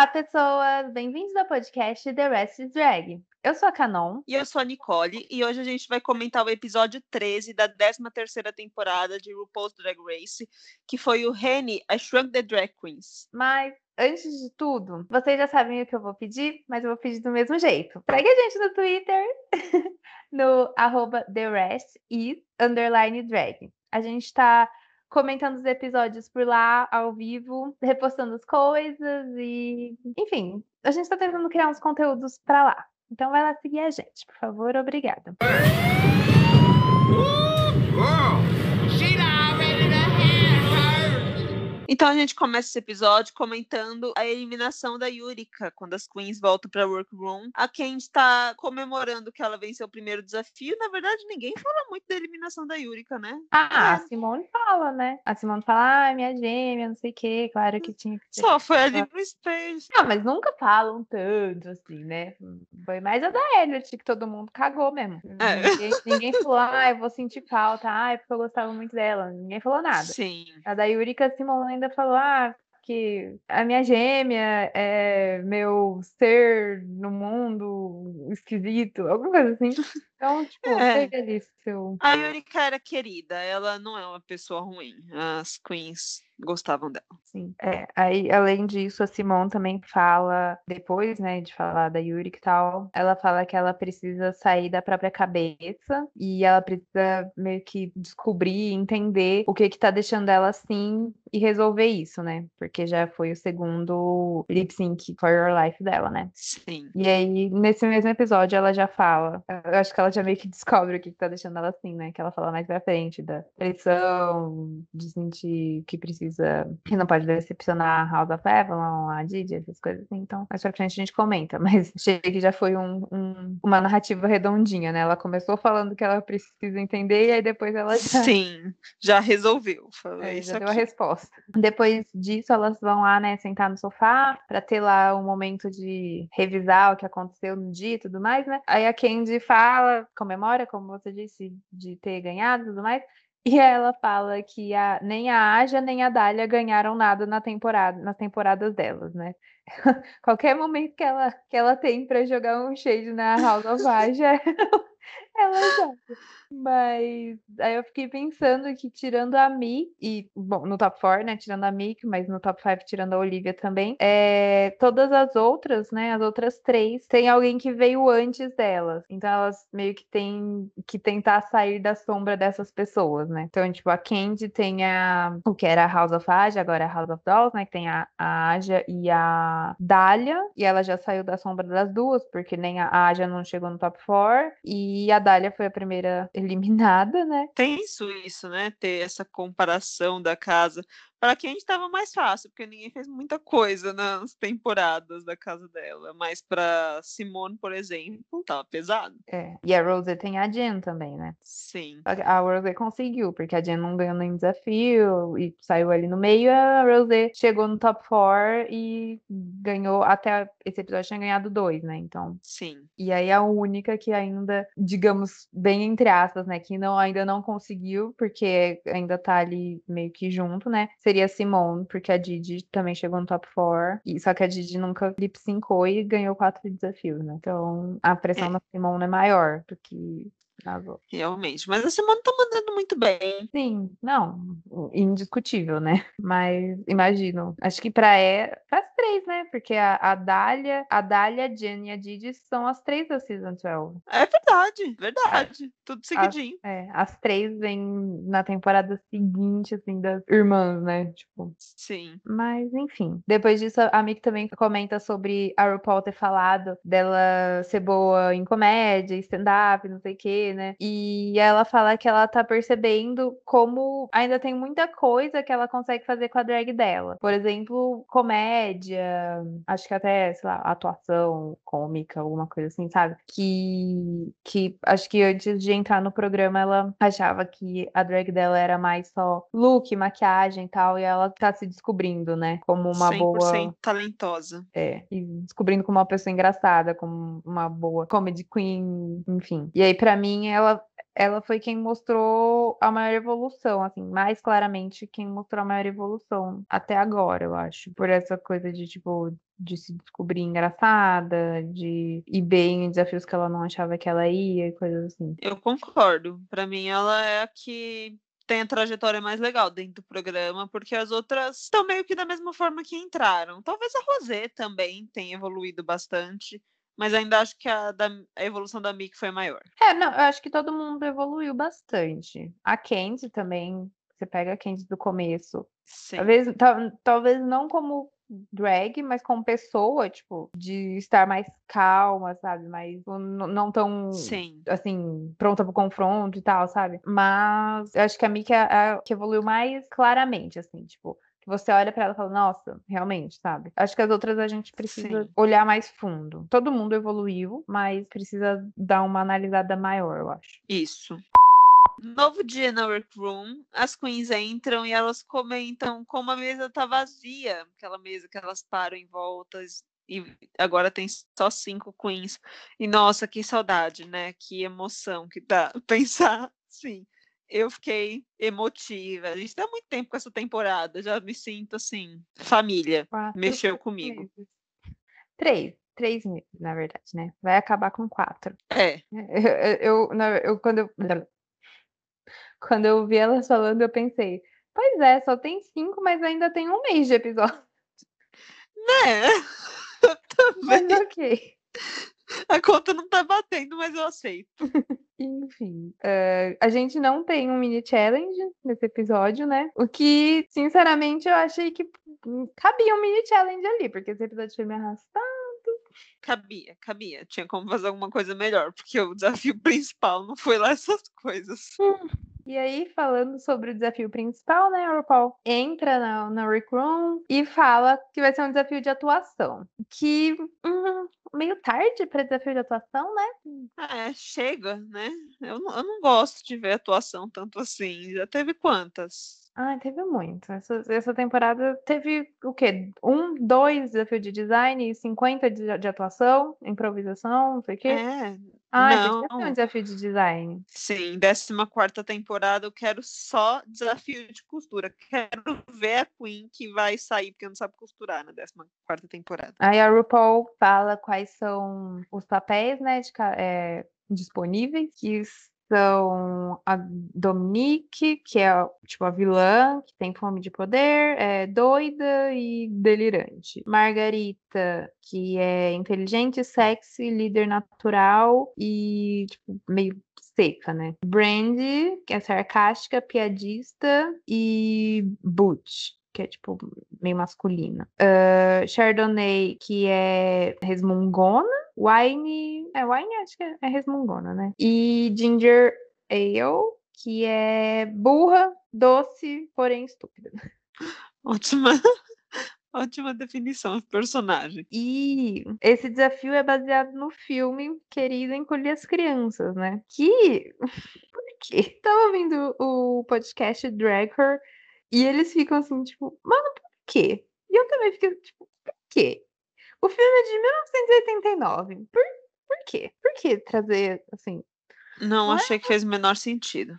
Olá, pessoas! Bem-vindos ao podcast The Rest is Drag. Eu sou a Canon. E eu sou a Nicole. E hoje a gente vai comentar o episódio 13 da 13ª temporada de RuPaul's Drag Race, que foi o Henny, a Shrunk the Drag Queens. Mas, antes de tudo, vocês já sabem o que eu vou pedir, mas eu vou pedir do mesmo jeito. Segue a gente no Twitter, no arroba The Rest e underline drag. A gente tá comentando os episódios por lá, ao vivo, repostando as coisas e, enfim, a gente está tentando criar uns conteúdos para lá. Então vai lá seguir a gente, por favor, obrigada. Então a gente começa esse episódio comentando a eliminação da Yurika, quando as queens voltam para workroom. A Ken está comemorando que ela venceu o primeiro desafio. Na verdade, ninguém fala muito da eliminação da Yurika, né? Ah, é. a Simone fala, né? A Simone fala, ah, minha gêmea, não sei o quê, claro que tinha que ter. Só foi ali no Space. Não, mas nunca falam tanto, assim, né? Foi mais a da Elliot, que todo mundo cagou mesmo. É. Ninguém, ninguém falou, ah, eu vou sentir falta, ah, é porque eu gostava muito dela. Ninguém falou nada. Sim. A da Yurika, a Simone ainda falou, ah, que a minha gêmea é meu ser no mundo esquisito, alguma coisa assim. Então, tipo, é. ali seu. A Yurika era querida, ela não é uma pessoa ruim. As queens gostavam dela. Sim. É, aí, além disso, a Simone também fala, depois, né, de falar da Yuri e tal, ela fala que ela precisa sair da própria cabeça e ela precisa meio que descobrir, entender o que que tá deixando ela assim e resolver isso, né? Porque já foi o segundo lip sync for your life dela, né? Sim. E aí, nesse mesmo episódio, ela já fala, eu acho que ela já meio que descobre o que que tá deixando ela assim, né? Que ela fala mais pra frente da pressão, de sentir que precisa que não pode decepcionar a House of Avalon, a Didi, essas coisas assim. Então, mais pra frente a gente comenta. Mas achei que já foi um, um, uma narrativa redondinha, né? Ela começou falando que ela precisa entender e aí depois ela já. Sim, já resolveu. É, já aqui. deu a resposta. Depois disso, elas vão lá, né, sentar no sofá para ter lá um momento de revisar o que aconteceu no dia e tudo mais, né? Aí a Candy fala, comemora, como você disse, de ter ganhado e tudo mais. E ela fala que a, nem a Aja nem a Dália ganharam nada na temporada, nas temporadas delas, né? Qualquer momento que ela, que ela tem para jogar um shade na House of Aja, ela joga. Mas aí eu fiquei pensando que tirando a Mi, e bom, no top 4, né? Tirando a Mick, mas no top 5 tirando a Olivia também, é, todas as outras, né? As outras três, tem alguém que veio antes delas. Então elas meio que têm que tentar sair da sombra dessas pessoas, né? Então, tipo, a Candy tem a o que era a House of Aja, agora é a House of Dolls, né? Que tem a, a Aja e a Dália, e ela já saiu da sombra das duas, porque nem a Aja não chegou no top 4, e a Dália foi a primeira eliminada, né? Tenso isso, né? Ter essa comparação da casa. Para quem estava mais fácil, porque ninguém fez muita coisa nas temporadas da casa dela. Mas para Simone, por exemplo, tava pesado. É. E a Rose tem a Jen também, né? Sim. A Rose conseguiu, porque a Jen não ganhou nem desafio e saiu ali no meio. A Rose chegou no top 4 e ganhou até esse episódio tinha ganhado dois, né? Então. Sim. E aí a única que ainda, digamos, bem entre aspas, né? Que não, ainda não conseguiu, porque ainda tá ali meio que junto, né? Seria a Simone, porque a Didi também chegou no top 4. E, só que a Didi nunca lip syncou e ganhou quatro desafios, né? Então a pressão é. na Simone é maior do que Realmente, mas a Simone tá mandando muito bem. Sim, não, indiscutível, né? Mas imagino, acho que para é, as três, né? Porque a, a Dália, a Dália, a Jenny e a Didi são as três da Season 12. É verdade, verdade. É. Tudo seguidinho. As, é, as três vêm na temporada seguinte, assim, das irmãs, né? Tipo. Sim. Mas, enfim. Depois disso, a Mick também comenta sobre a RuPaul ter falado dela ser boa em comédia, stand-up, não sei o quê né? E ela fala que ela tá percebendo como ainda tem muita coisa que ela consegue fazer com a drag dela. Por exemplo, comédia, acho que até, sei lá, atuação cômica, alguma coisa assim, sabe? Que, que acho que antes de entrar no programa ela achava que a drag dela era mais só look, maquiagem e tal, e ela tá se descobrindo, né? Como uma 100% boa. talentosa. É, e descobrindo como uma pessoa engraçada, como uma boa comedy queen, enfim. E aí, para mim, ela ela foi quem mostrou a maior evolução, assim, mais claramente quem mostrou a maior evolução até agora, eu acho. Por essa coisa de, tipo, de se descobrir engraçada, de ir bem em desafios que ela não achava que ela ia e coisas assim. Eu concordo. Para mim, ela é a que tem a trajetória mais legal dentro do programa, porque as outras estão meio que da mesma forma que entraram. Talvez a Rosé também tenha evoluído bastante, mas ainda acho que a, da, a evolução da Mick foi maior. É, não, eu acho que todo mundo evoluiu bastante. A Candy também, você pega a Candy do começo. Sim. Talvez, tal, talvez não como drag, mas como pessoa, tipo, de estar mais calma, sabe? Mais não tão Sim. assim, pronta pro confronto e tal, sabe? Mas eu acho que a Mika é a que evoluiu mais claramente, assim, tipo, você olha para ela e fala, nossa, realmente, sabe? Acho que as outras a gente precisa Sim. olhar mais fundo. Todo mundo evoluiu, mas precisa dar uma analisada maior, eu acho. Isso. Novo dia na workroom, as queens entram e elas comentam como a mesa tá vazia, aquela mesa que elas param em voltas e agora tem só cinco queens. E nossa, que saudade, né? Que emoção que dá pensar, sim. Eu fiquei emotiva. A gente tá muito tempo com essa temporada, já me sinto assim, família. Quatro Mexeu comigo. meses. Três. Três meses, na verdade, né? Vai acabar com quatro. É, Eu, eu, eu, quando eu, quando eu vi elas falando, eu pensei, pois é, só tem cinco, mas ainda tem um mês de episódio. né? Eu Mas também. ok. A conta não tá batendo, mas eu aceito. Enfim, eh, a gente não tem um mini challenge nesse episódio, né? O que, sinceramente, eu achei que hum, cabia um mini challenge ali, porque esse episódio foi me arrastar. Cabia, cabia. Tinha como fazer alguma coisa melhor, porque o desafio principal não foi lá essas coisas. E aí, falando sobre o desafio principal, né, a RuPaul entra na, na Rec Room e fala que vai ser um desafio de atuação. Que hum, meio tarde para desafio de atuação, né? É, chega, né? Eu não, eu não gosto de ver atuação tanto assim. Já teve quantas? Ah, teve muito. Essa, essa temporada teve o quê? Um, dois desafios de design e 50 de, de atuação, improvisação, não sei o quê. É, Ah, não. ter um desafio de design. sim, 14 temporada eu quero só desafio de costura. Quero ver a Queen que vai sair, porque não sabe costurar na 14 temporada. Aí a RuPaul fala quais são os papéis, né, de é, disponíveis, que são a Dominique, que é tipo a vilã, que tem fome de poder, é doida e delirante. Margarita, que é inteligente, sexy, líder natural e tipo, meio seca, né? Brandy, que é sarcástica, piadista e Butch, que é tipo meio masculina. Uh, Chardonnay, que é resmungona. Wine. É, wine acho que é, é resmungona, né? E Ginger Ale, que é burra, doce, porém estúpida. Ótima, ótima definição de personagem. E esse desafio é baseado no filme Querido Encolher as Crianças, né? Que. Por quê? Tava ouvindo o podcast Drag Her e eles ficam assim, tipo, mano, por quê? E eu também fiquei, tipo, por quê? O filme é de 1989. Por, por quê? Por que trazer, assim, Não, Não é? achei que fez o menor sentido.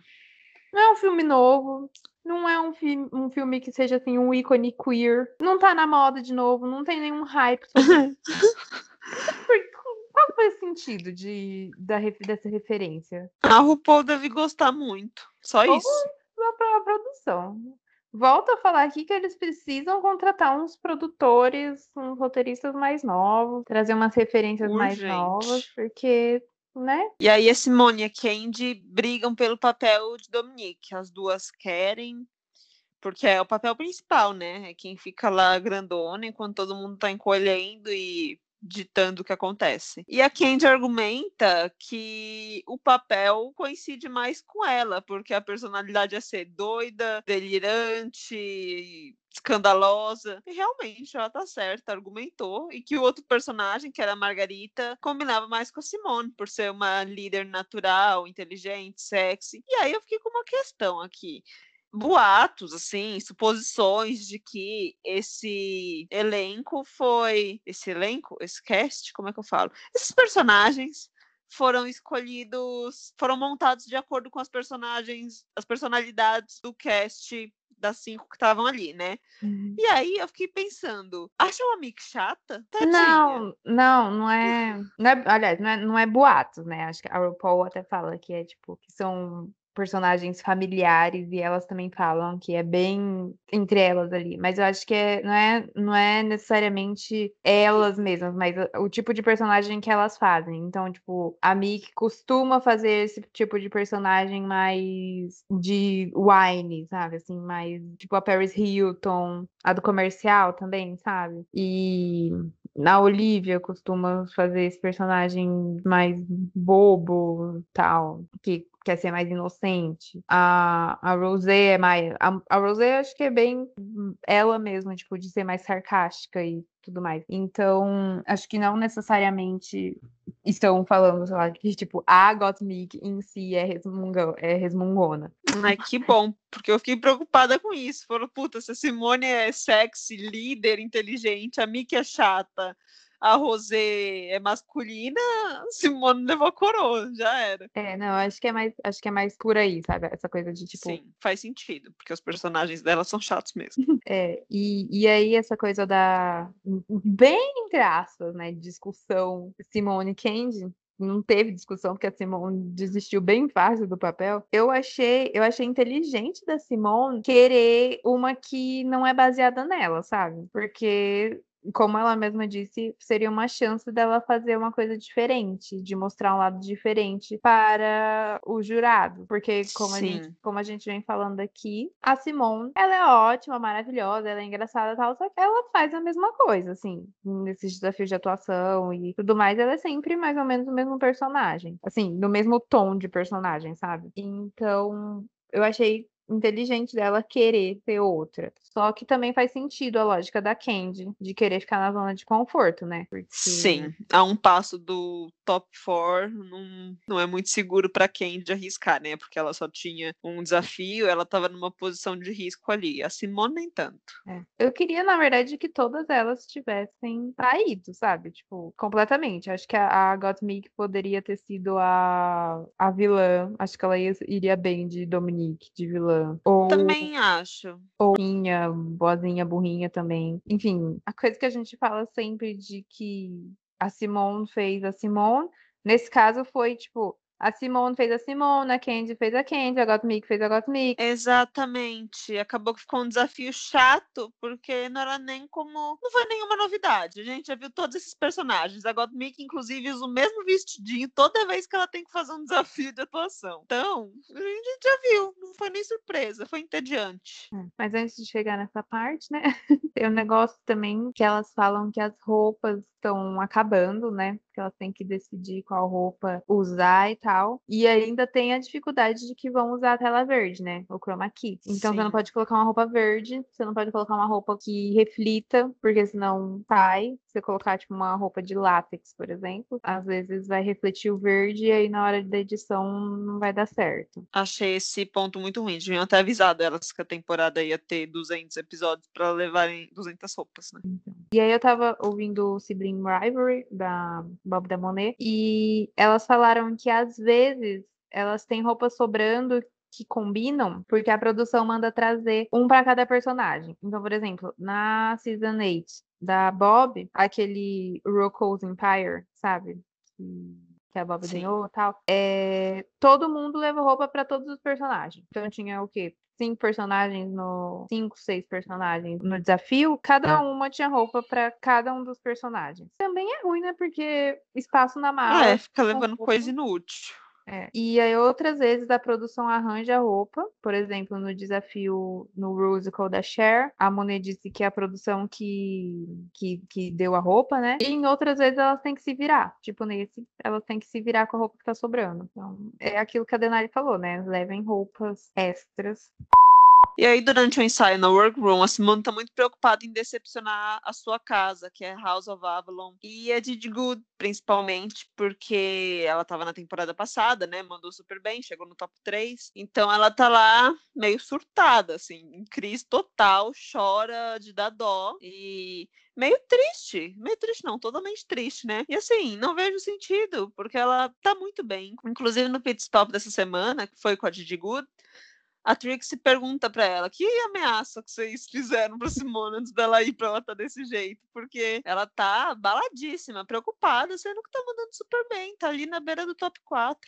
não é um filme novo, não é um, fi um filme que seja, assim, um ícone queer, não tá na moda de novo, não tem nenhum hype sobre Qual foi o sentido de, da, dessa referência? A RuPaul deve gostar muito. Só Ou- isso. Só pra produção. Volto a falar aqui que eles precisam contratar uns produtores, uns roteiristas mais novos, trazer umas referências mais Urgente. novas, porque, né? E aí a Simone e a Candy brigam pelo papel de Dominique. As duas querem, porque é o papel principal, né? É quem fica lá grandona enquanto todo mundo tá encolhendo e ditando o que acontece. E a Candy argumenta que o papel coincide mais com ela, porque a personalidade é ser doida, delirante, escandalosa. E realmente ela tá certa, argumentou. E que o outro personagem, que era a Margarita, combinava mais com a Simone, por ser uma líder natural, inteligente, sexy. E aí eu fiquei com uma questão aqui boatos, assim, suposições de que esse elenco foi. Esse elenco, esse cast, como é que eu falo? Esses personagens foram escolhidos, foram montados de acordo com as personagens, as personalidades do cast das cinco que estavam ali, né? Uhum. E aí eu fiquei pensando, acham a Mick chata? Tadinha. Não, não, não é, não é. Aliás, não é, não é boatos, né? Acho que a RuPaul até fala que é tipo, que são personagens familiares e elas também falam que é bem entre elas ali, mas eu acho que é, não, é, não é necessariamente elas mesmas, mas o, tipo de personagem que elas fazem. Então, tipo, a Mick costuma fazer esse tipo de personagem mais de wine, sabe? Assim, mais tipo a Paris Hilton, a do comercial também, sabe? E na Olivia costuma fazer esse personagem mais bobo, tal, que quer ser mais inocente. A, a Rosé é mais. A, a Rosé acho que é bem ela mesma, tipo, de ser mais sarcástica e tudo mais. Então, acho que não necessariamente estão falando, sei lá, que tipo, a Gottmik em si é, resmunga, é resmungona. Ai, que bom, porque eu fiquei preocupada com isso. Falou, puta, se a Simone é sexy, líder, inteligente, a Mickey é chata, a Rosé é masculina, Simone levou a coroa, já era. É, não, acho que é mais, acho que é mais por aí, sabe? Essa coisa de tipo. Sim, faz sentido, porque os personagens dela são chatos mesmo. É, e, e aí essa coisa da. Bem entre aspas, né? Discussão Simone Candy, não teve discussão porque a Simone desistiu bem fácil do papel. Eu achei, eu achei inteligente da Simone querer uma que não é baseada nela, sabe? Porque como ela mesma disse, seria uma chance dela fazer uma coisa diferente, de mostrar um lado diferente para o jurado. Porque, como, a gente, como a gente vem falando aqui, a Simone, ela é ótima, maravilhosa, ela é engraçada e tal, só que ela faz a mesma coisa, assim, nesses desafios de atuação e tudo mais, ela é sempre mais ou menos o mesmo personagem. Assim, no mesmo tom de personagem, sabe? Então, eu achei inteligente dela querer ter outra. Só que também faz sentido a lógica da Candy de querer ficar na zona de conforto, né? Porque... Sim, a um passo do top 4 não, não é muito seguro para Candy arriscar, né? Porque ela só tinha um desafio, ela estava numa posição de risco ali. A Simone nem tanto. É. Eu queria, na verdade, que todas elas tivessem saído, sabe? Tipo, completamente. Acho que a, a Gottmik poderia ter sido a, a vilã. Acho que ela ia, iria bem de Dominique, de vilã. Ou, Também acho. Ou boazinha, burrinha também. Enfim, a coisa que a gente fala sempre de que a Simone fez a Simone, nesse caso foi tipo, a Simone fez a Simone, a Candy fez a Candy, a Gottmik fez a Gottmik. Exatamente. Acabou que ficou um desafio chato, porque não era nem como. Não foi nenhuma novidade. A gente já viu todos esses personagens. A Gottmik, inclusive, usa o mesmo vestidinho toda vez que ela tem que fazer um desafio de atuação. Então, a gente já viu. Não foi nem surpresa, foi entediante. É, mas antes de chegar nessa parte, né? tem um negócio também que elas falam que as roupas estão acabando, né? Que elas têm que decidir qual roupa usar e tal. E ainda tem a dificuldade de que vão usar a tela verde, né? O chroma key. Então Sim. você não pode colocar uma roupa verde, você não pode colocar uma roupa que reflita, porque senão sai. Se você colocar tipo uma roupa de látex, por exemplo, às vezes vai refletir o verde e aí na hora da edição não vai dar certo. Achei esse ponto muito ruim. Deviam ter avisado elas que a temporada ia ter 200 episódios para levarem 200 roupas, né? Então. E aí eu tava ouvindo o Sibling Rivalry, da Bob da Monet, e elas falaram que às vezes elas têm roupas sobrando que combinam, porque a produção manda trazer um para cada personagem. Então, por exemplo, na Season 8 da Bob, aquele Rocco's Empire, sabe? Que a Bob ganhou e tal. É, todo mundo leva roupa para todos os personagens. Então tinha o quê? cinco personagens no. Cinco, seis personagens no desafio, cada ah. uma tinha roupa para cada um dos personagens. Também é ruim, né? Porque espaço na mala. Ah, é, fica levando coisa inútil. É. E aí outras vezes a produção arranja roupa, por exemplo, no desafio no musical da Cher, a Monet disse que é a produção que, que, que deu a roupa, né? E em outras vezes elas têm que se virar. Tipo, nesse, elas têm que se virar com a roupa que tá sobrando. Então, é aquilo que a Denari falou, né? Levem roupas extras E aí, durante o ensaio na workroom, a Simone tá muito preocupada em decepcionar a sua casa, que é House of Avalon, e a Didi Good, principalmente, porque ela tava na temporada passada, né? Mandou super bem, chegou no top 3. Então ela tá lá meio surtada, assim, em crise total, chora de dar dó e meio triste. Meio triste, não, totalmente triste, né? E assim, não vejo sentido, porque ela tá muito bem. Inclusive no pit stop dessa semana, que foi com a Didi Good, a Trixie pergunta para ela que ameaça que vocês fizeram pra Simone antes dela ir pra ela tá desse jeito, porque ela tá baladíssima, preocupada, sendo que tá mandando super bem, tá ali na beira do top 4.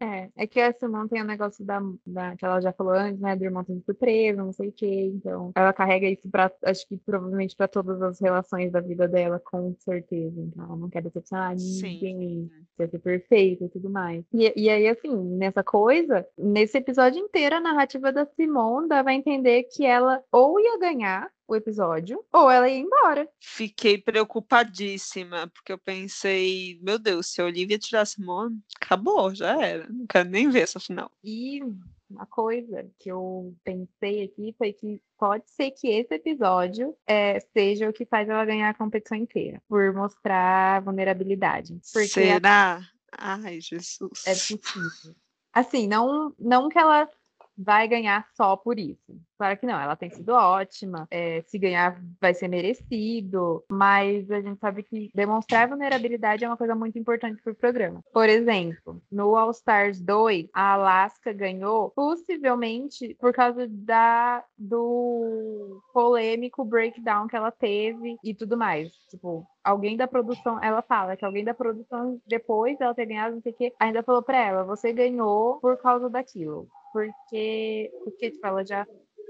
É, é que a Simone tem o um negócio da, da, que ela já falou antes, né, do irmão de surpresa, não sei o quê, então ela carrega isso pra, acho que provavelmente para todas as relações da vida dela, com certeza, então ela não quer decepcionar ninguém, quer ser perfeita e tudo mais. E, e aí, assim, nessa coisa, nesse episódio inteiro, a narrativa narrativa da Simone a entender que ela ou ia ganhar o episódio, ou ela ia embora. Fiquei preocupadíssima, porque eu pensei, meu Deus, se a Olivia tirar a Simone, acabou, já era. Não quero nem ver essa final. E uma coisa que eu pensei aqui foi que pode ser que esse episódio é, seja o que faz ela ganhar a competição inteira, por mostrar vulnerabilidade. Será? A... Ai, Jesus. É possível. Assim, não, não que ela vai ganhar só por isso. Claro que não, ela tem sido ótima. É, se ganhar, vai ser merecido. Mas a gente sabe que demonstrar vulnerabilidade é uma coisa muito importante para o programa. Por exemplo, no All Stars 2, a Alaska ganhou possivelmente por causa da, do polêmico breakdown que ela teve e tudo mais. Tipo, alguém da produção, ela fala que alguém da produção, depois dela ter ganhado, não sei o que, ainda falou para ela: você ganhou por causa daquilo. Porque, porque tipo, ela já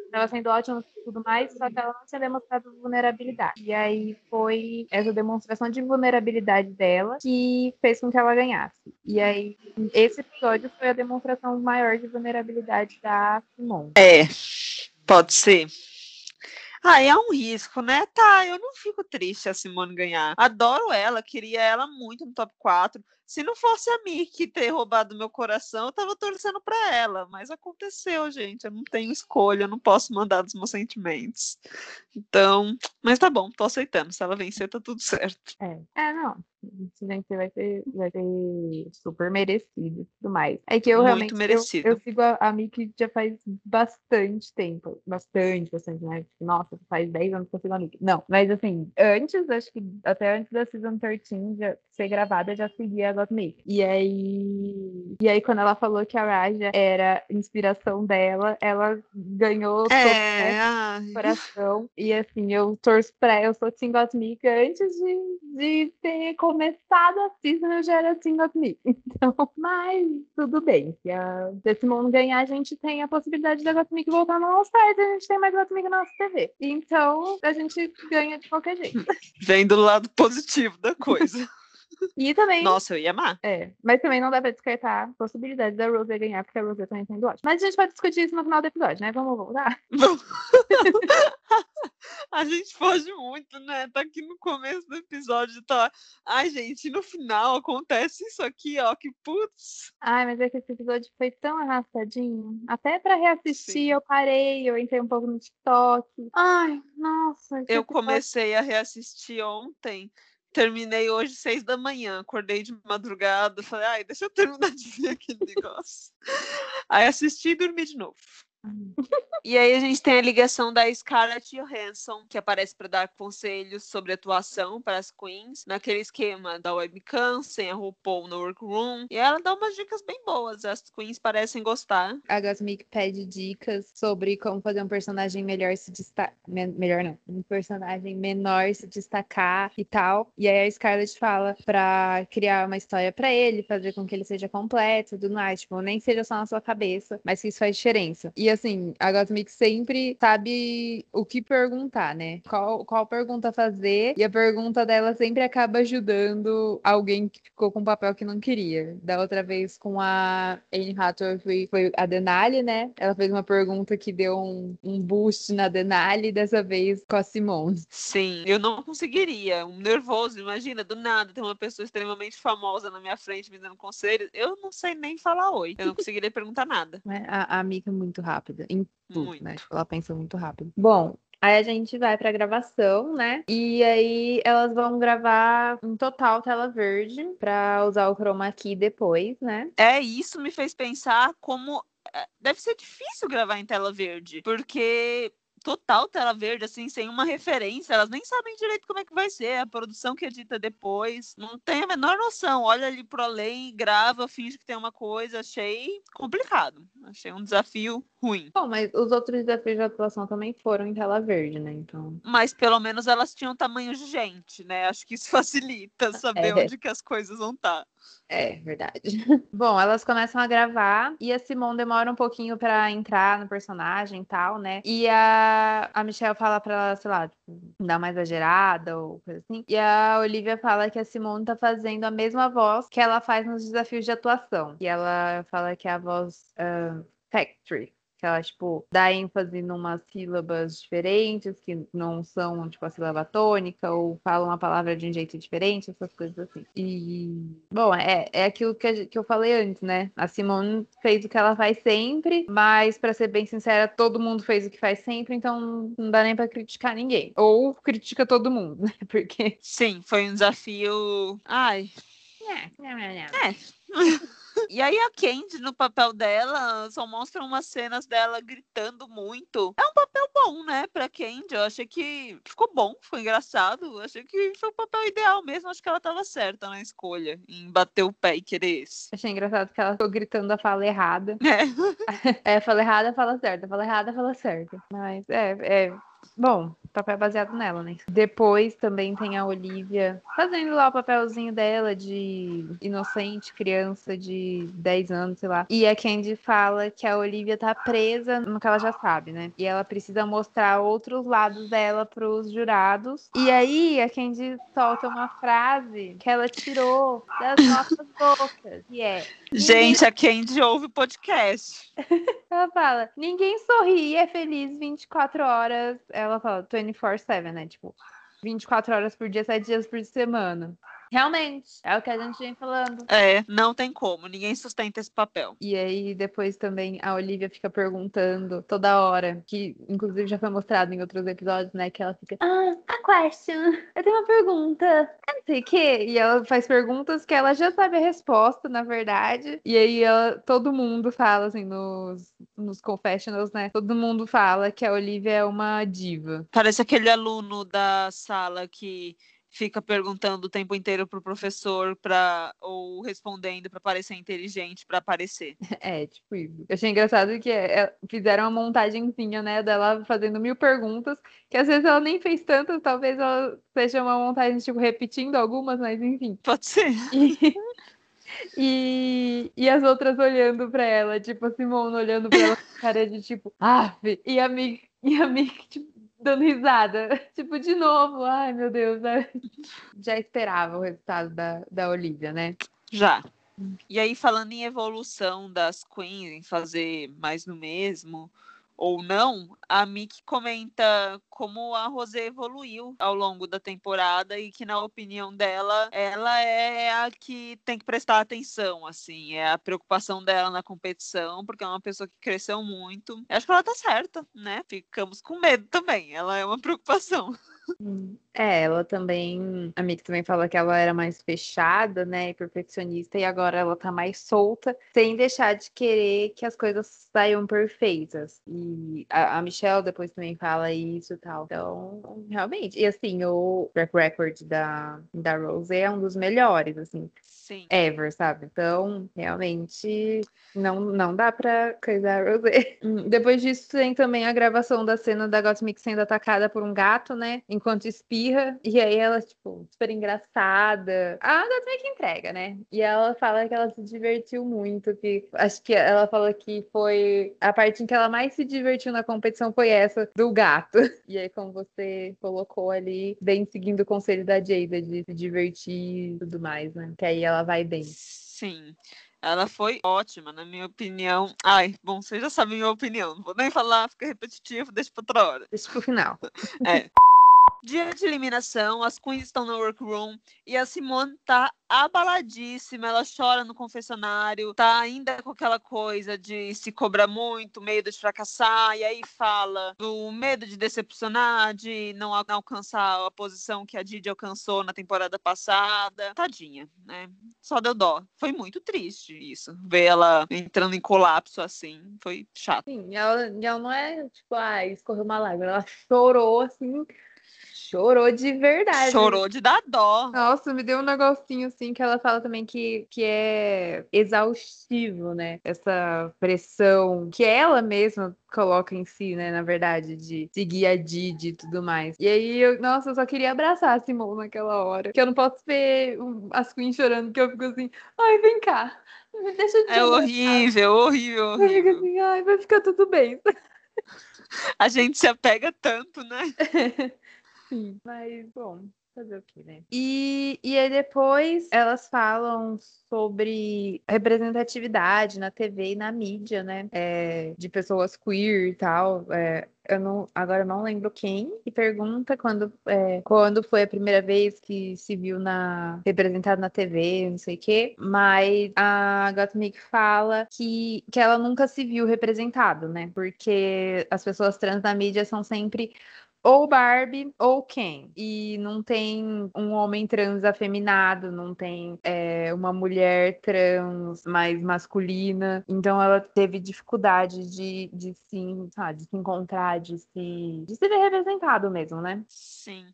estava sendo ótima e tudo mais, só que ela não tinha demonstrado vulnerabilidade. E aí foi essa demonstração de vulnerabilidade dela que fez com que ela ganhasse. E aí, esse episódio foi a demonstração maior de vulnerabilidade da Simone. É, pode ser. Ah, é um risco, né? Tá, eu não fico triste a Simone ganhar. Adoro ela, queria ela muito no top 4. Se não fosse a Mickey ter roubado meu coração, eu tava torcendo para ela. Mas aconteceu, gente. Eu não tenho escolha, eu não posso mandar dos meus sentimentos. Então, mas tá bom, tô aceitando. Se ela vencer, tá tudo certo. É, é não. Se vencer, vai ser, vai ser super merecido e tudo mais. É que eu Muito realmente. merecido. Eu, eu sigo a, a Mickey já faz bastante tempo. Bastante, bastante, né? Nossa, faz 10 anos que eu sigo a Mickey. Não, mas assim, antes, acho que até antes da Season 13 já ser gravada, eu já seguia E aí. E aí, quando ela falou que a Raja era inspiração dela, ela ganhou é, o coração. E assim, eu torço pra eu sou Team Gottmik antes de, de ter começado a season, eu já era Team Gottmik. Então, mas tudo bem. Se a Simone ganhar, a gente tem a possibilidade da Gottmik voltar no All-Stars e a gente tem mais Gottmik na nossa TV. Então, a gente ganha de qualquer jeito. Vem do lado positivo da coisa. E também. Nossa, eu ia amar. É, mas também não dá pra descartar a possibilidade da Rose ganhar, porque a Rose também tem ótimo. Mas a gente pode discutir isso no final do episódio, né? Vamos voltar? Vamos. a gente foge muito, né? Tá aqui no começo do episódio, tá? Ai, gente, no final acontece isso aqui, ó, que putz. Ai, mas é que esse episódio foi tão arrastadinho. Até pra reassistir, Sim. eu parei, eu entrei um pouco no TikTok. Ai, nossa. Eu comecei a reassistir ontem terminei hoje seis da manhã, acordei de madrugada, falei, ai, deixa eu terminar de ver aquele negócio. Aí assisti e dormi de novo. E aí a gente tem a ligação da Scarlett Johansson, que aparece para dar conselhos sobre atuação para as queens, naquele esquema da webcam, sem a RuPaul no workroom. E ela dá umas dicas bem boas, as queens parecem gostar. A Gasmic pede dicas sobre como fazer um personagem melhor se destacar. Me melhor não, um personagem menor se destacar e tal. E aí a Scarlett fala para criar uma história para ele, fazer com que ele seja completo, tudo mais, tipo, nem seja só na sua cabeça, mas que isso faz diferença. E assim, a Gottmik sempre sabe o que perguntar, né? Qual, qual pergunta fazer, e a pergunta dela sempre acaba ajudando alguém que ficou com um papel que não queria. Da outra vez com a Anne Hathaway foi, foi a Denali, né? Ela fez uma pergunta que deu um, um boost na Denali, dessa vez com a Simone. Sim, eu não conseguiria. Um nervoso, imagina, do nada tem uma pessoa extremamente famosa na minha frente me dando conselhos. Eu não sei nem falar oi. Eu não conseguiria perguntar nada. A, a amiga é muito rápida rápida em tudo, Muito. né? Tipo, ela pensa muito rápido. Bom, Aí a gente vai pra gravação, né? E aí elas vão gravar em total tela verde pra usar o chroma key depois, né? É, isso me fez pensar como é, deve ser difícil gravar em tela verde, porque total tela verde, assim, sem uma referência, elas nem sabem direito como é que vai ser, a produção que edita depois, não tem a menor noção, olha ali pro além, grava, finge que tem uma coisa, achei complicado, achei um desafio ruim. Bom, mas os outros desafios de atuação também foram em tela verde, né? Então. Mas pelo menos elas tinham tamanho de gente, né? Acho que isso facilita saber É. onde que as coisas vão estar. É, verdade. Bom, elas começam a gravar e a Simone demora um pouquinho pra entrar no personagem e tal, né? E a, a Michelle fala pra ela, sei lá, tipo, dar uma exagerada ou coisa assim. E a Olivia fala que a Simone tá fazendo a mesma voz que ela faz nos desafios de atuação. E ela fala que é a voz ah, factory. Que ela, tipo, dá ênfase numas sílabas diferentes, que não são, tipo, a sílaba tônica, ou fala uma palavra de um jeito diferente, essas coisas assim. E, bom, é, é aquilo que, a que eu falei antes, né? A Simone fez o que ela faz sempre, mas, pra ser bem sincera, todo mundo fez o que faz sempre, então não dá nem pra criticar ninguém. Ou critica todo mundo, né? Porque. Sim, foi um desafio. Ai, É. E aí a Candy, no papel dela, só mostra umas cenas dela gritando muito. É um papel bom, né, pra Candy. Eu achei que ficou bom, ficou engraçado. Eu achei que foi o papel ideal mesmo. Acho que ela tava certa na escolha, em bater o pé e querer esse. Achei engraçado que ela ficou gritando a fala errada. É. É, fala errada, fala certa. Fala errada, fala certa. Mas é, é. Bom, o papel é baseado nela, né? Depois também tem a Olivia fazendo lá o papelzinho dela de inocente, criança de 10 anos, sei lá. E a Candy fala que a Olivia tá presa no que ela já sabe, né? E ela precisa mostrar outros lados dela pros jurados. E aí a Candy solta uma frase que ela tirou das nossas bocas, que é Gente, a Candy ouve o podcast. Ela fala, ninguém sorri e é feliz 24 horas. Ela fala 24-7, né? Tipo, 24 horas por dia, 7 dias por semana. Realmente, é o que a gente vem falando. É, não tem como. Ninguém sustenta esse papel. E aí, depois também a Olivia fica perguntando toda hora, que inclusive já foi mostrado em outros episódios, né? Que ela fica, ah, a question, eu tenho uma pergunta, eu não sei o quê. E ela faz perguntas que ela já sabe a resposta, na verdade. E aí ela, todo mundo fala, assim, nos, nos confessionals, né? Todo mundo fala que a Olivia é uma diva. Parece aquele aluno da sala que fica perguntando o tempo inteiro pro professor para ou respondendo para parecer inteligente para aparecer. É, tipo isso. Eu achei engraçado que é- fizeram uma montagenzinha, né, dela fazendo mil perguntas, que às vezes ela nem fez tantas, talvez ela seja uma montagem, tipo, repetindo algumas, mas enfim. Pode ser. E, e, e as outras olhando pra ela, tipo, a Simone olhando pra ela com cara de tipo, ah, e a Mick, e a Mick, tipo, dando risada. Tipo, de novo, ai meu Deus. né? Já esperava o resultado da, da Olivia, né? Já. E aí, falando em evolução das queens, em fazer mais no mesmo ou não, a Mick comenta como a Rosé evoluiu ao longo da temporada e que, na opinião dela, ela é a que tem que prestar atenção, assim, é a preocupação dela na competição, porque é uma pessoa que cresceu muito. Eu acho que ela tá certa, né? Ficamos com medo também, ela é uma preocupação. É, ela também. A Mick também fala que ela era mais fechada, né? E perfeccionista, e agora ela tá mais solta, sem deixar de querer que as coisas saiam perfeitas. E a, a Michelle depois também fala isso e tal. Então, realmente. E assim, o track record da, da Rose é um dos melhores, assim, Sim. ever, sabe? Então, realmente. Não, não dá pra coisar a Rosé. Hum, Depois disso, tem também a gravação da cena da Gottmik sendo atacada por um gato, né? Enquanto espirra. E aí ela, tipo, super engraçada. A Gottmik entrega, né? E ela fala que ela se divertiu muito. Que acho que ela falou que foi a parte em que ela mais se divertiu na competição foi essa do gato. E aí, como você colocou ali, bem seguindo o conselho da Jada de se divertir e tudo mais, né? Que aí ela vai bem. Sim. Ela foi ótima, na minha opinião. Ai, bom, vocês já sabem a minha opinião. Não vou nem falar, fica repetitivo, deixa pra outra hora. Deixa pro final. É. Dia de eliminação, as queens estão no workroom e a Simone tá abaladíssima, ela chora no confessionário, tá ainda com aquela coisa de se cobrar muito, medo de fracassar, e aí fala do medo de decepcionar, de não alcançar a posição que a Didi alcançou na temporada passada. Tadinha, né? Só deu dó. Foi muito triste isso, ver ela entrando em colapso assim, foi chato. Sim, ela, ela não é tipo, ah, escorreu uma lágrima, ela chorou assim Chorou de verdade. Chorou de dar dó. Nossa, me deu um negocinho assim que ela fala também que, que é exaustivo, né? Essa pressão que ela mesma coloca em si, né? Na verdade, de seguir a Didi e tudo mais. E aí, eu, nossa, eu só queria abraçar a Simone naquela hora. Que eu não posso ver as Queens chorando, que eu fico assim, ai, vem cá. Deixa eu te É horrível, horrível, horrível. Eu fico assim, ai, vai ficar tudo bem. A gente se apega tanto, né? Sim, mas bom, fazer o quê, né? E, e aí depois elas falam sobre representatividade na TV e na mídia, né? É, de pessoas queer e tal. É, eu não, agora eu não lembro quem, e pergunta quando, é, quando foi a primeira vez que se viu na, representado na TV, não sei o quê, mas a Gottmik fala que, que ela nunca se viu representado, né? Porque as pessoas trans na mídia são sempre ou Barbie ou Ken. E não tem um homem trans afeminado, não tem é, uma mulher trans mais masculina. Então ela teve dificuldade de, de, se, sabe, de se encontrar, de se, de se ver representado mesmo, né? Sim.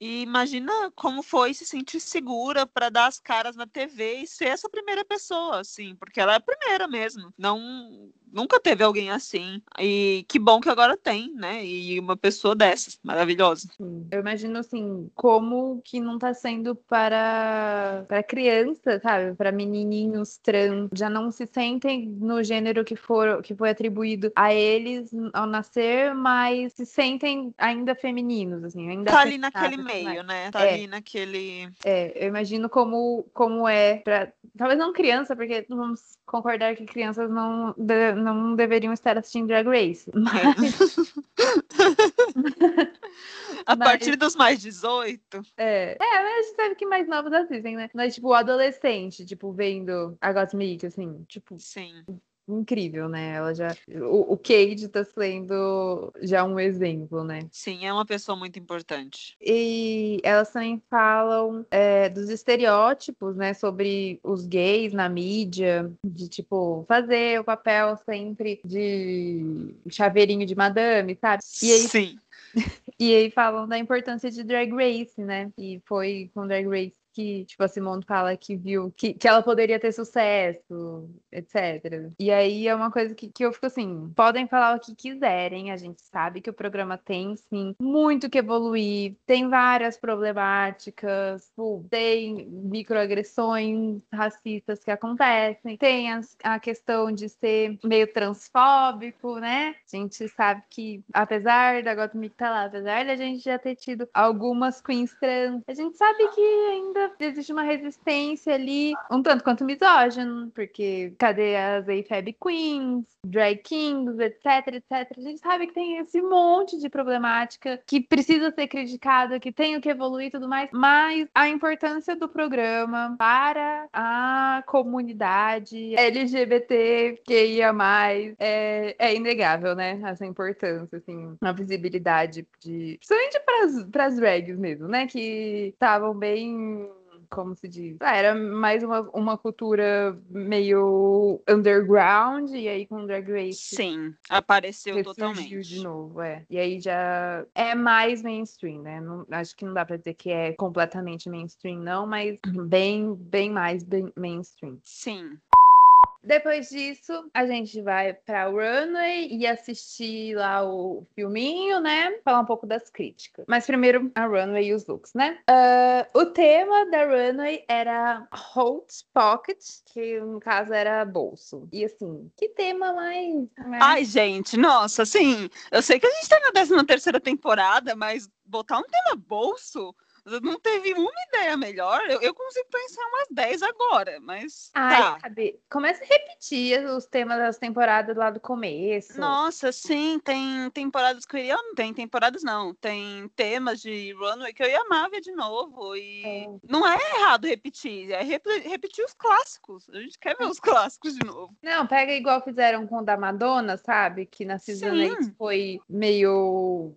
E imagina como foi se sentir segura para dar as caras na TV e ser essa primeira pessoa, assim, porque ela é a primeira mesmo. Não nunca teve alguém assim. E que bom que agora tem, né? E uma pessoa dessas, maravilhosa. Eu imagino assim, como que não tá sendo para para criança, sabe? Para menininhos trans, já não se sentem no gênero que for que foi atribuído a eles ao nascer, mas se sentem ainda femininos, assim, ainda Tá ali naquele meio, né? Tá é. ali naquele É, eu imagino como como é para talvez não criança, porque vamos concordar que crianças não não deveriam estar assistindo Drag Race. Mas... a mas... partir dos mais 18. É. É, mas a gente sabe que mais novos assistem, né? Mas, tipo, o adolescente, tipo, vendo a Gottmik, assim, tipo. Sim incrível, né? Ela já. O, o Cade tá sendo já um exemplo, né? Sim, é uma pessoa muito importante. E elas também falam é, dos estereótipos, né? Sobre os gays na mídia, de tipo, fazer o papel sempre de chaveirinho de madame, sabe? E aí, Sim. E aí falam da importância de Drag Race, né? E foi com Drag Race que, tipo, a Simone fala que viu que, que ela poderia ter sucesso, etc. E aí é uma coisa que, que eu fico assim, podem falar o que quiserem, a gente sabe que o programa tem, sim, muito que evoluir, tem várias problemáticas, tem microagressões racistas que acontecem, tem a questão de ser meio transfóbico, né? A gente sabe que, apesar da Gottmik tá lá, apesar da gente já ter tido algumas queens trans, a gente sabe que ainda existe uma resistência ali, um tanto quanto misógino, porque cadê as AFAB Queens, Drag Kings, etc, etc. A gente sabe que tem esse monte de problemática que precisa ser criticada, que tem o que evoluir e tudo mais, mas a importância do programa para a comunidade LGBTQIA+, é, é inegável, né? Essa importância, assim, a visibilidade de... Principalmente para as drags mesmo, né? Que estavam bem como se diz? Ah, era mais uma, uma cultura meio underground, e aí com Drag Race. Sim, apareceu totalmente. de novo, é. E aí já é mais mainstream, né? Não, acho que não dá pra dizer que é completamente mainstream, não, mas bem, bem mais bem mainstream. Sim. Depois disso, a gente vai para o Runway e assistir lá o filminho, né? Falar um pouco das críticas. Mas primeiro, a Runway e os looks, né? Uh, o tema da Runway era Hot Pocket, que no caso era bolso. E assim, que tema mais. Né? Ai, gente, nossa, assim, eu sei que a gente tá na 13 terceira temporada, mas botar um tema bolso Não teve uma ideia melhor. Eu, eu consigo pensar umas 10 agora, mas. Ai, tá. sabe? Começa a repetir os temas das temporadas lá do começo. Nossa, sim, tem temporadas que eu iria. Tem temporadas não. Tem temas de Runway que eu ia amar ver de novo. E É. não é errado repetir, é rep- repetir os clássicos. A gente quer ver os clássicos de novo. Não, pega igual fizeram com o da Madonna, sabe? Que na Season Sim. 8 foi meio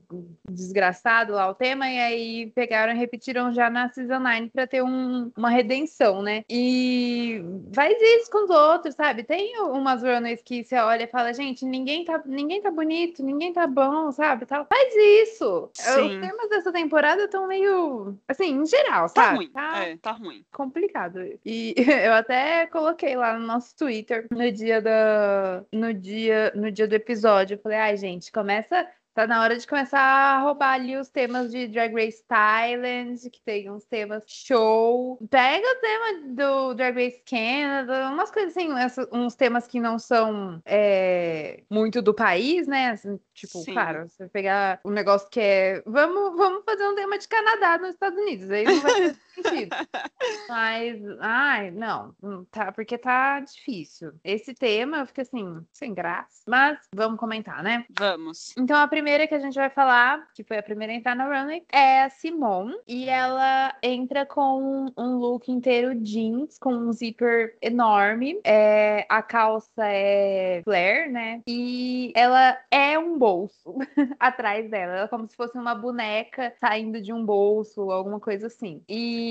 desgraçado lá o tema, e aí pegaram e repetiram já na Season 9 pra ter um- uma redenção, né? E faz isso com os outros, sabe? Tem umas runaways que você olha e fala, gente, ninguém tá, ninguém tá bonito, ninguém tá bom, sabe? Tal. Faz isso! Sim. Os temas dessa temporada estão meio, assim, em geral, Tá sabe? ruim. É, tá ruim. complicado. E eu até coloquei lá no nosso Twitter no dia da no dia no dia do episódio. Eu falei: "Ai, gente, começa Tá na hora de começar a roubar ali os temas de Drag Race Thailand, que tem uns temas show. Pega o tema do Drag Race Canada, umas coisas assim, uns temas que não são é, muito do país, né? Assim, tipo, Sim. claro, você pegar um negócio que é. Vamos, vamos fazer um tema de Canadá nos Estados Unidos, aí não vai sentido. Mas, ai, não, hum, tá, porque tá difícil. Esse tema eu fico assim, sem graça. Mas vamos comentar, né? Vamos. Então, a primeira que a gente vai falar, que foi a primeira a entrar na runway, é a Simone. E ela entra com um look inteiro jeans, com um zíper enorme. É, a calça é flare, né? E ela é um bolso atrás dela. Ela é como se fosse uma boneca saindo de um bolso, alguma coisa assim. E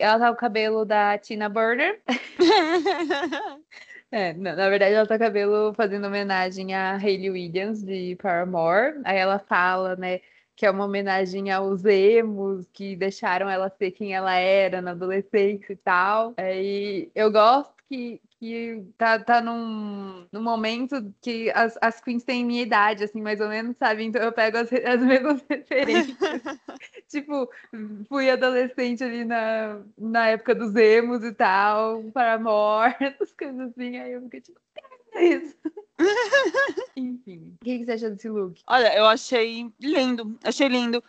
ela tá com o cabelo da Tina Burner. É, na, na verdade ela tá com o cabelo fazendo homenagem a Hayley Williams de Paramore. Aí ela fala, né, que é uma homenagem aos emos que deixaram ela ser quem ela era na adolescência e tal. Aí eu gosto que, que tá, tá num, num momento que as, as queens têm minha idade, assim, mais ou menos, sabe? Então eu pego as, as mesmas referências. tipo, fui adolescente ali na, na época dos emos e tal, Paramore, essas coisas assim. Aí eu fiquei tipo, é isso. Enfim, o que, que você acha desse look? Olha, eu achei lindo, achei lindo.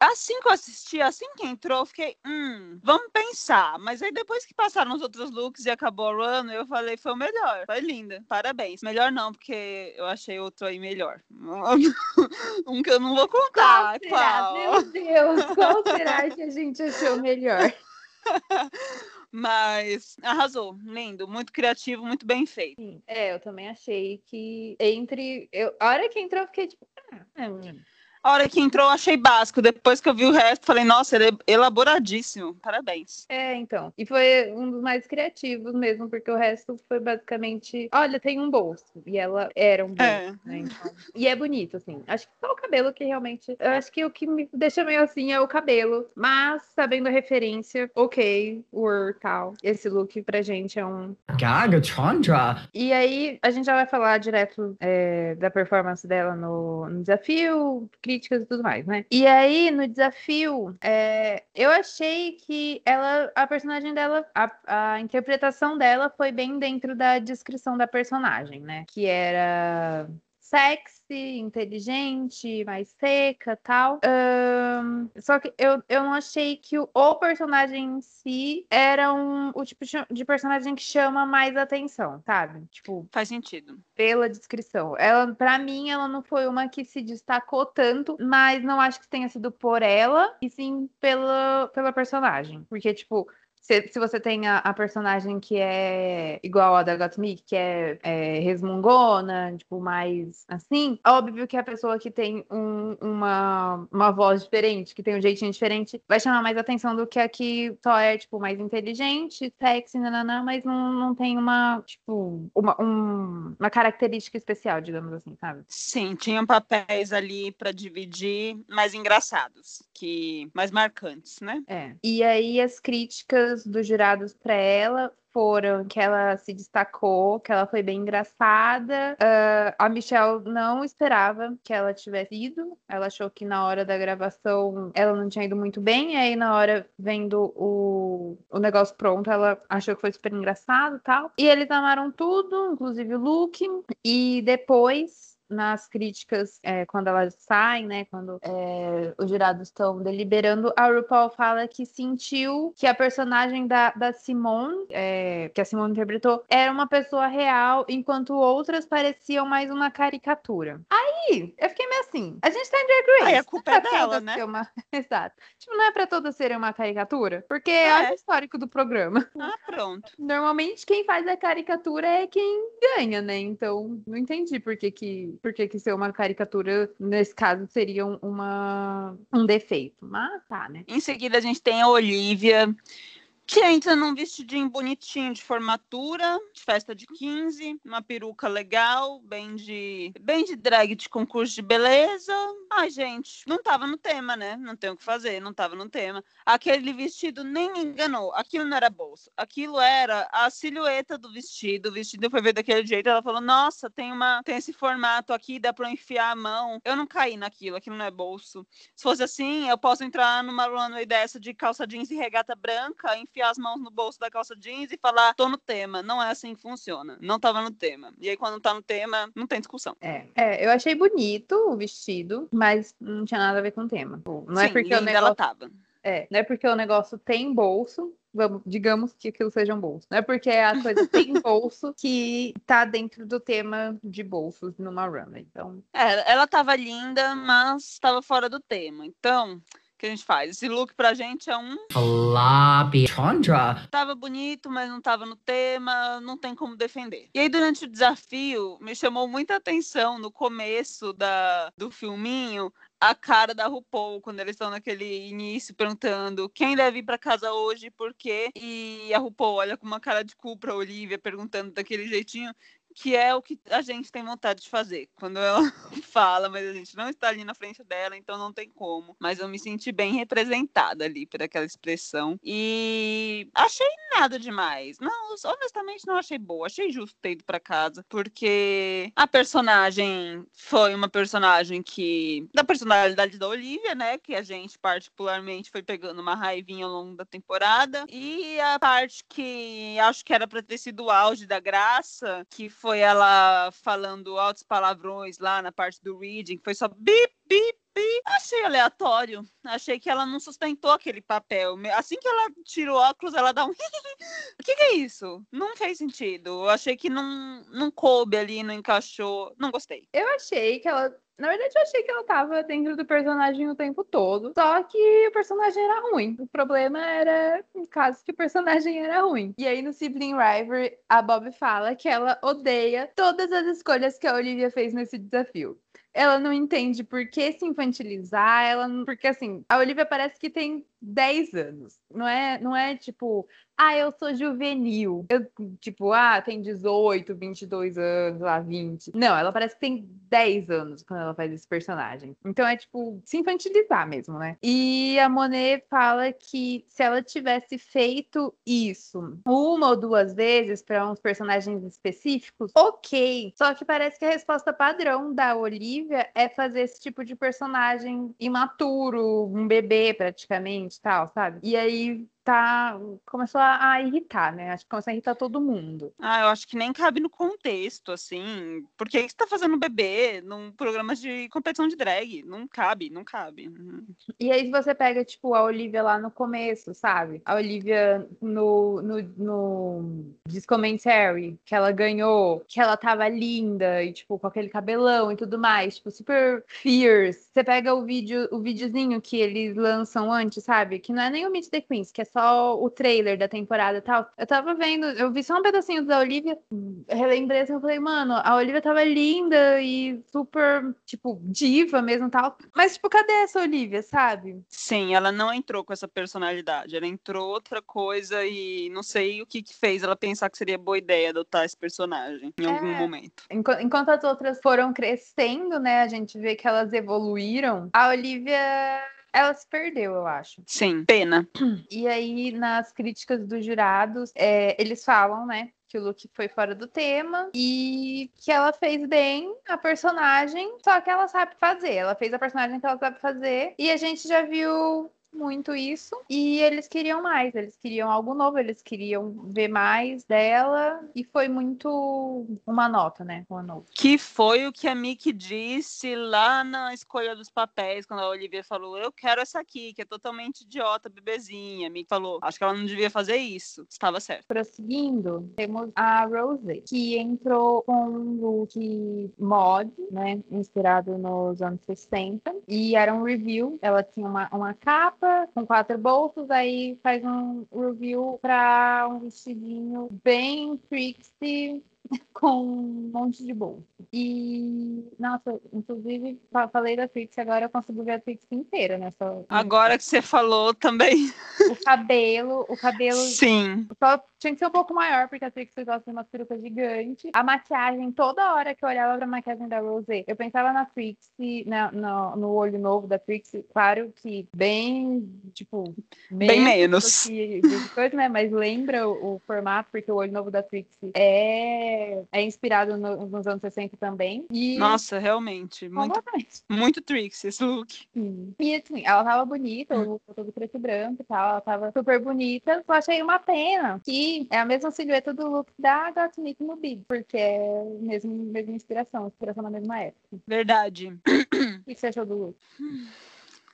Assim que eu assisti, assim que entrou, eu fiquei, hum, vamos pensar. Mas aí depois que passaram os outros looks e acabou a run, eu falei, foi o melhor. Foi linda, parabéns. Melhor não, porque eu achei outro aí melhor. um que eu não vou contar, será? qual? Meu Deus, qual será que a gente achou melhor? Mas arrasou, lindo, muito criativo, muito bem feito. É, eu também achei que entre. Eu, a hora que entrou, eu fiquei tipo. Ah, é. A hora que entrou, eu achei básico. Depois que eu vi o resto, falei, nossa, ele é elaboradíssimo. Parabéns. É, então. E foi um dos mais criativos mesmo, porque o resto foi basicamente. Olha, tem um bolso. E ela era um bolso, É. né? Então... E é bonito, assim. Acho que só o cabelo que realmente. Eu acho que o que me deixa meio assim é o cabelo. Mas, sabendo a referência, ok, o tal. Esse look pra gente é um Gaga Chandra. E aí, a gente já vai falar direto é, da performance dela no, no desafio, críticas e tudo mais, né? E aí, no desafio, é, eu achei que ela, a personagem dela, a, a interpretação dela foi bem dentro da descrição da personagem, né? Que era sexy, inteligente, mais seca tal. Ahn, só que eu, eu não achei que o, o personagem em si era um, o tipo de- personagem que chama mais atenção, sabe? Tipo, Faz sentido. pela descrição. Ela, para mim, ela não foi uma que se destacou tanto, mas não acho que tenha sido por ela, e sim pela, pela personagem. Porque, tipo, se, se você tem a, a personagem que é igual a da Gottmik, que é, é resmungona, tipo, mais assim, óbvio que a pessoa que tem um- uma, uma voz diferente, que tem um jeitinho diferente, vai chamar mais atenção do que a que só é, tipo, mais inteligente, sexy, nananã, mas não, não tem uma, tipo, uma, um- uma característica especial, digamos assim, sabe? Sim, tinham papéis ali para dividir mais engraçados, que mais marcantes, né? É. E aí as críticas dos jurados para ela foram que ela se destacou, que ela foi bem engraçada. Ah, a Michelle não esperava que ela tivesse ido. Ela achou que na hora da gravação ela não tinha ido muito bem. E aí, na hora, vendo o, o negócio pronto, ela achou que foi super engraçado e tal. E eles amaram tudo, inclusive o look. E depois nas críticas, é, quando elas saem, né? Quando é, os jurados estão deliberando, a RuPaul fala que sentiu que a personagem da, da Simone, é, que a Simone interpretou, era uma pessoa real, enquanto outras pareciam mais uma caricatura. Aí, eu fiquei meio assim, a gente tá em Drag Race. Aí a culpa é dela, né? Uma... Exato. Tipo, não é pra todas serem uma caricatura? Porque é, é o histórico do programa. Ah, pronto. Normalmente quem faz a caricatura é quem ganha, né? Então, não entendi por que que, por que, que ser uma caricatura, nesse caso, seria uma, um defeito. Mas tá, né? Em seguida, a gente tem a Olivia que entra num vestidinho bonitinho de formatura, de festa de 15, uma peruca legal, bem de bem de drag de concurso de beleza. Ai, gente, não tava no tema, né? Não tem o que fazer, não tava no tema. Aquele vestido nem me enganou. Aquilo não era bolso. Aquilo era a silhueta do vestido. O vestido foi ver daquele jeito. Ela falou: "Nossa, tem uma tem esse formato aqui, dá para enfiar a mão". Eu não caí naquilo, aquilo não é bolso. Se fosse assim, eu posso entrar numa runway dessa de calça jeans e regata branca, enfiar enfiar as mãos no bolso da calça jeans e falar, tô no tema. Não é assim que funciona. Não tava no tema. E aí, quando tá no tema, não tem discussão. É, é eu achei bonito o vestido, mas não tinha nada a ver com o tema. Não é Sim, porque o negócio... ela tava. É, não é porque o negócio tem bolso, vamos, digamos que aquilo seja um bolso. Não é porque a coisa tem bolso que tá dentro do tema de bolsos numa runway. Então. É, ela tava linda, mas tava fora do tema. Então, que a gente faz. Esse look pra gente é um. Floppy Chandra. Tava bonito, mas não tava no tema, não tem como defender. E aí, durante o desafio, me chamou muita atenção no começo da, do filminho a cara da RuPaul quando eles estão naquele início perguntando quem deve ir para casa hoje e por quê. E a RuPaul olha com uma cara de cu pra Olivia perguntando daquele jeitinho que é o que a gente tem vontade de fazer. Quando ela fala, mas a gente não está ali na frente dela, então não tem como. Mas eu me senti bem representada ali por aquela expressão. E achei nada demais. Não, honestamente não achei boa. Achei justo ter ido para casa, porque a personagem foi uma personagem que. da personalidade da Olivia, né? Que a gente particularmente foi pegando uma raivinha ao longo da temporada. E a parte que acho que era para ter sido o auge da graça, que foi foi ela falando altos palavrões lá na parte do reading, foi só bip, bip, bip. Achei aleatório. Achei que ela não sustentou aquele papel. Assim que ela tira o óculos, ela dá um. o que, que, é isso? Não fez sentido. Achei que não, não coube ali, não encaixou. Não gostei. Eu achei que ela na verdade, eu achei que ela tava dentro do personagem o tempo todo. Só que o personagem era ruim. O problema era, no caso, que o personagem era ruim. E aí, no Sibling Rivalry, a Bob fala que ela odeia todas as escolhas que a Olivia fez nesse desafio ela não entende por que se infantilizar, ela não... porque assim, a Olivia parece que tem 10 anos. Não é, não é tipo, ah, eu sou juvenil. Eu, tipo, ah, tem 18, 22 anos, lá, 20. Não, ela parece que tem 10 anos quando ela faz esse personagem. Então é, tipo, se infantilizar mesmo, né? E a Monet fala que se ela tivesse feito isso uma ou duas vezes para uns personagens específicos, ok. Só que parece que a resposta padrão da Olivia é fazer esse tipo de personagem imaturo, um bebê praticamente, tal, sabe? E aí tá, começou a, a, irritar, né? Acho que começou a irritar todo mundo. Ah, eu acho que nem cabe no contexto, assim. Por que você tá fazendo bebê num programa de competição de drag? Não cabe, não cabe. Uhum. E aí você pega, tipo, a Olivia lá no começo, sabe? A Olivia no, no, no Discommentary, que ela ganhou, que ela tava linda e, tipo, com aquele cabelão e tudo mais, tipo, super fierce. Você pega o vídeo, o videozinho que eles lançam antes, sabe? Que não é nem o Meet the Queens, que é só só o trailer da temporada e tal. Eu tava vendo, eu vi só um pedacinho da Olivia, relembrei assim, eu falei, mano, a Olivia tava linda e super, tipo, diva mesmo tal. Mas, tipo, cadê essa Olivia, sabe? Sim, ela não entrou com essa personalidade, ela entrou outra coisa e não sei o que que fez ela pensar que seria boa ideia adotar esse personagem em é. algum momento. Enquanto as outras foram crescendo, né, a gente vê que elas evoluíram, a Olivia ela se perdeu, eu acho. Sim, pena. E aí, nas críticas dos jurados, é, eles falam, né, que o look foi fora do tema e que ela fez bem a personagem, só que ela sabe fazer. Ela fez a personagem que ela sabe fazer e a gente já viu muito isso e eles queriam mais, eles queriam algo novo, eles queriam ver mais dela e foi muito uma nota, né? Uma nota. Que foi o que a Mickey disse lá na escolha dos papéis, quando a Olivia falou: Eu quero essa aqui, que é totalmente idiota, bebezinha. A Mickey falou: Acho que ela não devia fazer isso. Estava certo. Prosseguindo, temos a Rose, que entrou com um look mod, né? Inspirado nos anos 60. E era um review. Ela tinha uma, uma capa com quatro bolsos, aí faz um review para um vestidinho bem Trixie com um monte de bolsa. E, nossa, inclusive, falei da Trix, agora eu consigo ver a Trix inteira nessa. Agora que você falou também. O cabelo, o cabelo. Sim. Só tinha que ser um pouco maior, porque a Trix gosta de uma peruca gigante. A maquiagem, toda hora que eu olhava pra maquiagem da Rosé, eu pensava na Trix, na, no, no olho novo da Trix, claro que bem, tipo, bem menos. Que, coisa, né? Mas lembra o, o, formato, porque o olho novo da Trix é, é inspirado no, nos anos 60 também. E... Nossa, realmente. Muito, muito Trix esse look. Sim. E assim, ela tava bonita, o look todo preto e branco e tal, ela tava super bonita. Só achei uma pena que é a mesma silhueta do look da Gottmik no Big, porque é a mesma, mesma inspiração, inspiração na mesma época. Verdade. O que você achou do look?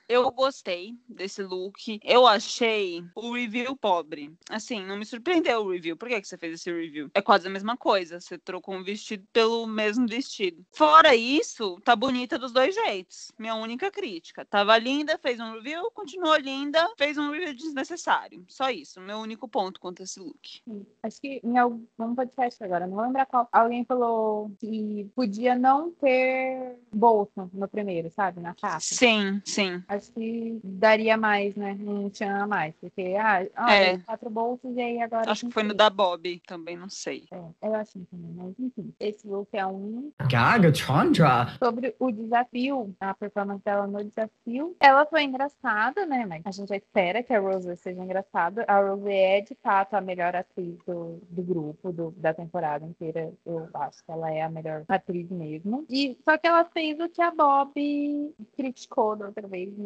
Eu gostei desse look. Eu achei o review pobre. Assim, não me surpreendeu o review. Por que, que você fez esse review? É quase a mesma coisa. Você trocou um vestido pelo mesmo vestido. Fora isso, tá bonita dos dois jeitos. Minha única crítica. Tava linda, fez um review, continuou linda, fez um review desnecessário. Só isso. Meu único ponto contra esse look. Acho que em algum podcast agora, não vou lembrar qual. Alguém falou que podia não ter bolsa no primeiro, sabe? Na capa. Sim, sim acho que daria mais, né? Um tchan a mais. Porque, ah, ah é. quatro bolsos e aí agora. Acho que foi no da Bob, também não sei. É, eu acho também, mas enfim. Esse look é um. Gaga Chandra. Sobre o desafio, a performance dela no desafio. Ela foi engraçada, né? Mas a gente já espera que a Rose seja engraçada. A Rose é, de fato, a melhor atriz do, do grupo, do, da temporada inteira. Eu acho que ela é a melhor atriz mesmo. E, só que ela fez o que a Bob criticou da outra vez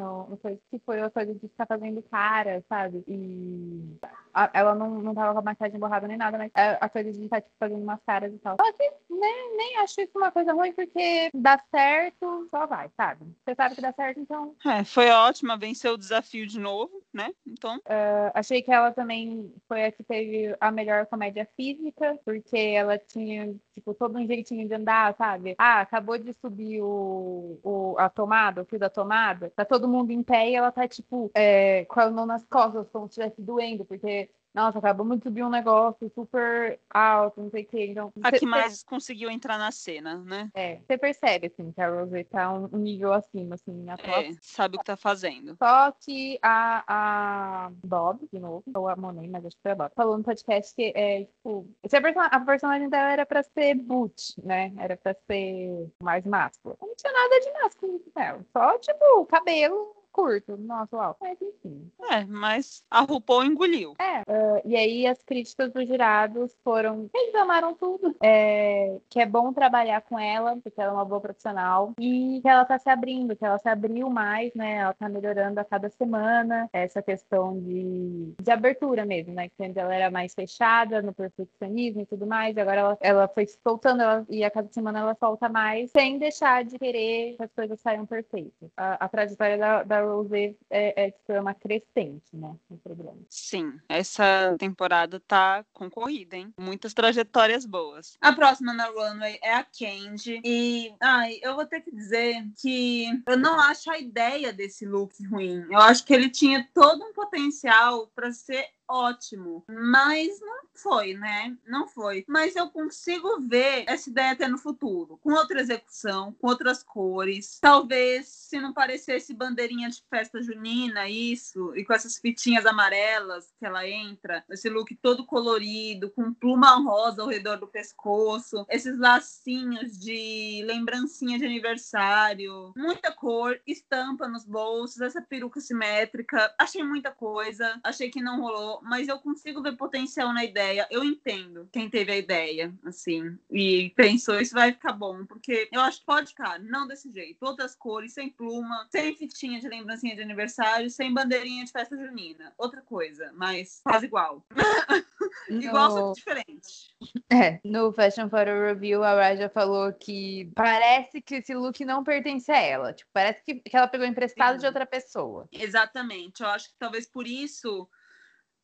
que foi a coisa de ficar fazendo cara, sabe? E a, ela não, não tava com a maquiagem borrada nem nada, mas a, a coisa de estar tipo, fazendo umas caras e tal. Só que nem, nem acho isso uma coisa ruim, porque dá certo, só vai, sabe? Você sabe que dá certo, então. É, foi ótima, venceu o desafio de novo, né? Então. Uh, achei que ela também foi a que teve a melhor comédia física, porque ela tinha, tipo, todo um jeitinho de andar, sabe? Ah, acabou de subir o, o, a tomada, o fio da tomada, tá todo mundo em pé e ela tá, tipo, é, com a mão nas costas, como se estivesse doendo, porque nossa, acabamos de subir um negócio super alto, não sei o quê. Então, a que mais conseguiu entrar na cena, né? É, você percebe, assim, que a Rose tá um, nível acima, assim, na é, sabe o que tá fazendo. Só que a, a Bob, de novo, ou a Monet, mas acho que foi a Bob, falou no podcast que é, tipo, a, person a personagem dela era pra ser boot, né? Era pra ser mais máscula. Não tinha nada de másculo nela. Só, tipo, cabelo curto, nosso uau. Mas enfim. É, mas a RuPaul engoliu. É, uh, e aí as críticas dos jurados foram. Eles amaram tudo. É, que é bom trabalhar com ela, porque ela é uma boa profissional. E que ela tá se abrindo, que ela se abriu mais, né? Ela tá melhorando a cada semana. Essa questão de, de abertura mesmo, né? Que antes ela era mais fechada no perfeccionismo e tudo mais. E agora ela, ela foi soltando ela, e a cada semana ela solta mais, sem deixar de querer que as coisas saiam perfeitas. A, a trajetória da, da Rose é, é é uma crescente, né? No programa. Sim, essa temporada tá concorrida, hein? Muitas trajetórias boas. A próxima na runway é a Candy. E, ai, eu vou ter que dizer que eu não acho a ideia desse look ruim. Eu acho que ele tinha todo um potencial para ser ótimo. Mas não foi, né? Não foi. Mas eu consigo ver essa ideia até no futuro, com outra execução, com outras cores. Talvez se não parecesse bandeirinha de festa junina, isso, e com essas fitinhas amarelas que ela entra, esse look todo colorido, com pluma rosa ao redor do pescoço, esses lacinhos de lembrancinha de aniversário, muita cor, estampa nos bolsos, essa peruca simétrica. Achei muita coisa, achei que não rolou mas eu consigo ver potencial na ideia. Eu entendo quem teve a ideia, assim, e pensou isso vai ficar bom, porque eu acho que pode ficar, não desse jeito. Outras cores, sem pluma, sem fitinha de lembrancinha de aniversário, sem bandeirinha de festa junina. Outra coisa, mas quase igual. igual, só diferente. É, no Fashion Photo Review, a Raja falou que parece que esse look não pertence a ela. Tipo, parece que, que ela pegou emprestado Sim. de outra pessoa. Exatamente. Eu acho que talvez por isso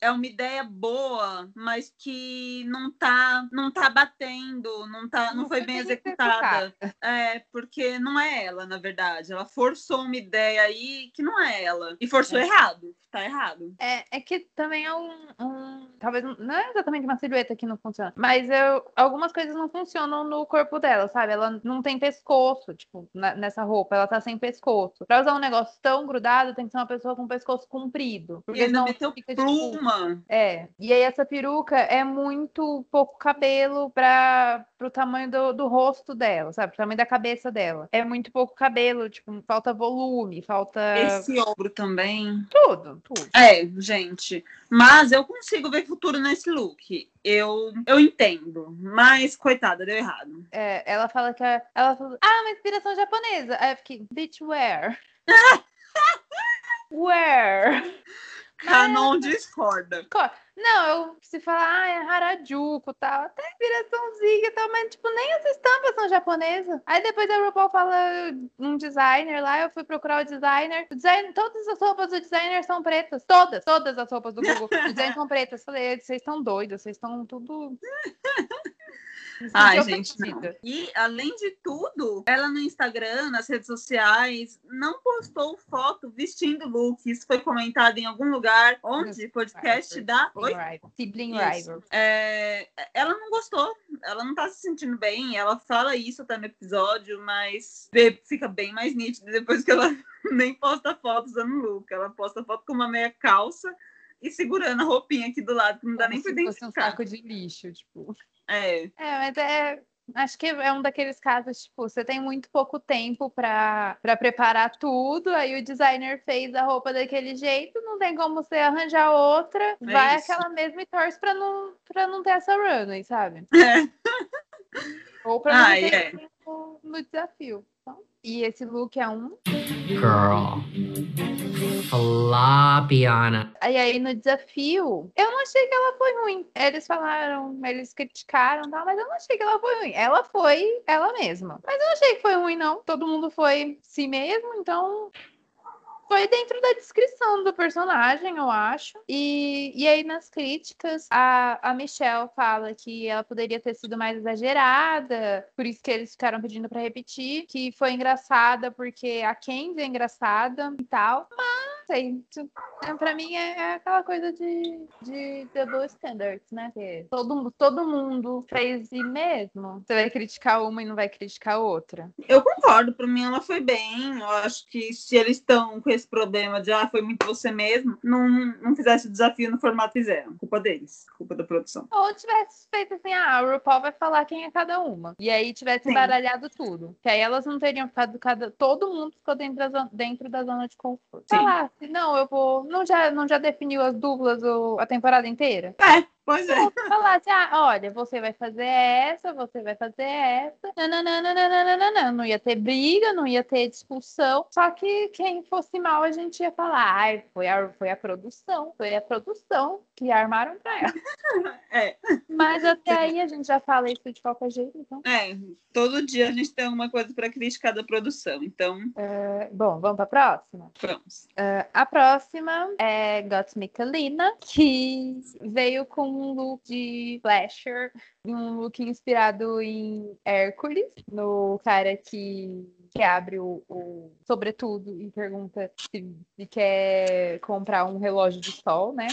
é uma ideia boa, mas que não tá, não tá batendo, não tá, não, Não foi foi bem executada. É, porque não é ela, na verdade. Ela forçou uma ideia aí que não é ela. E forçou É. errado. Tá errado. É, é que também é um, um- Talvez não- não é exatamente uma silhueta que não funciona, mas eu, algumas coisas não funcionam no corpo dela, sabe? Ela não tem pescoço, tipo, na- nessa roupa, ela tá sem pescoço. Pra usar um negócio tão grudado, tem que ser uma pessoa com pescoço comprido. E Porque ainda senão meteu fica, tipo, pluma. É, e aí essa peruca é muito pouco cabelo para pro tamanho do, do rosto dela, sabe? Pro tamanho da cabeça dela. É muito pouco cabelo, tipo, falta volume, falta Esse ombro também. tudo, tudo. É, gente. Mas eu consigo ver futuro nesse look. Eu, eu entendo. Mas, coitada, deu errado. É, ela fala que ela ah, uma inspiração japonesa. Aí eu fiquei, bitch, where? where? Canon discorda. Co- Não, eu se falar, ah, é Harajuku e tal, até inspiraçãozinha e tal, mas tipo, nem as estampas são japonesas. Aí depois a RuPaul fala um designer lá, eu fui procurar o designer. O design, todas as roupas do designer são pretas. Todas, todas as roupas do Google do design são pretas. Falei, vocês estão doidos, vocês estão tudo. Ai, gente, não. E, além de tudo, ela no Instagram, nas redes sociais, não postou foto vestindo look. Isso foi comentado em algum lugar. Onde? Podcast da... Oi? Sibling. Rival. É, ela não gostou, ela não tá se sentindo bem, ela fala isso até no episódio, mas fica bem mais nítido depois que ela nem posta foto usando look. Ela posta foto com uma meia calça e segurando a roupinha aqui do lado, que não dá nem pra se fosse um identificar. saco de lixo, tipo. É, É, mas é. Acho que é um daqueles casos, tipo, você tem muito pouco tempo para preparar tudo, aí o designer fez a roupa daquele jeito, não tem como você arranjar outra, vai isso. aquela mesma e torce pra não, pra não ter essa runway, sabe? é. Ou pra não ter é. no, no desafio. Então, e esse look é um. Girl. Flopiana. Aí aí no desafio, eu não achei que ela foi ruim. Eles falaram, eles criticaram e tal, mas eu não achei que ela foi ruim. Ela foi ela mesma. Mas eu não achei que foi ruim, não. Todo mundo foi si mesmo, então. Foi dentro da descrição do personagem, eu acho. E, e aí, nas críticas, a, a Michelle fala que ela poderia ter sido mais exagerada, por isso que eles ficaram pedindo pra repetir, que foi engraçada porque a Kenzie é engraçada e tal. Mas, sei, tu- é, pra mim é, é aquela coisa de, de double standards, né? Que todo, todo mundo fez si mesmo. Você vai criticar uma e não vai criticar outra. Eu concordo, pra mim ela foi bem. Eu acho que se eles estão com esse problema de ah, foi muito você mesmo, não, não fizesse o desafio no formato que fizeram. Culpa deles, culpa da produção. Ou tivesse feito assim, ah, o RuPaul vai falar quem é cada uma. E aí tivesse Sim. embaralhado tudo. Que aí elas não teriam ficado cada. Todo mundo ficou dentro da zona, dentro da zona de conforto. Sim. Falasse, não, eu vou. Não já, não já definiu as duplas o- a temporada inteira? É, pois é. Falasse, ah, olha, você vai fazer essa, você vai fazer essa. Nananana, não ia ter briga, não ia ter discussão. Só que quem fosse mal, a gente ia falar, ai, foi a, foi a produção, foi a produção que armaram pra ela. É, Mas até aí a gente já fala isso de qualquer jeito, então. é. Todo dia a gente tem alguma coisa pra criticar da produção. Então, É, bom, vamos pra próxima. vamos. É, a próxima é Gottmik Kalina, que veio com um look de slasher, um look inspirado em Hércules, no cara que, que abre o, o sobretudo e pergunta se, se quer comprar um relógio de sol, né?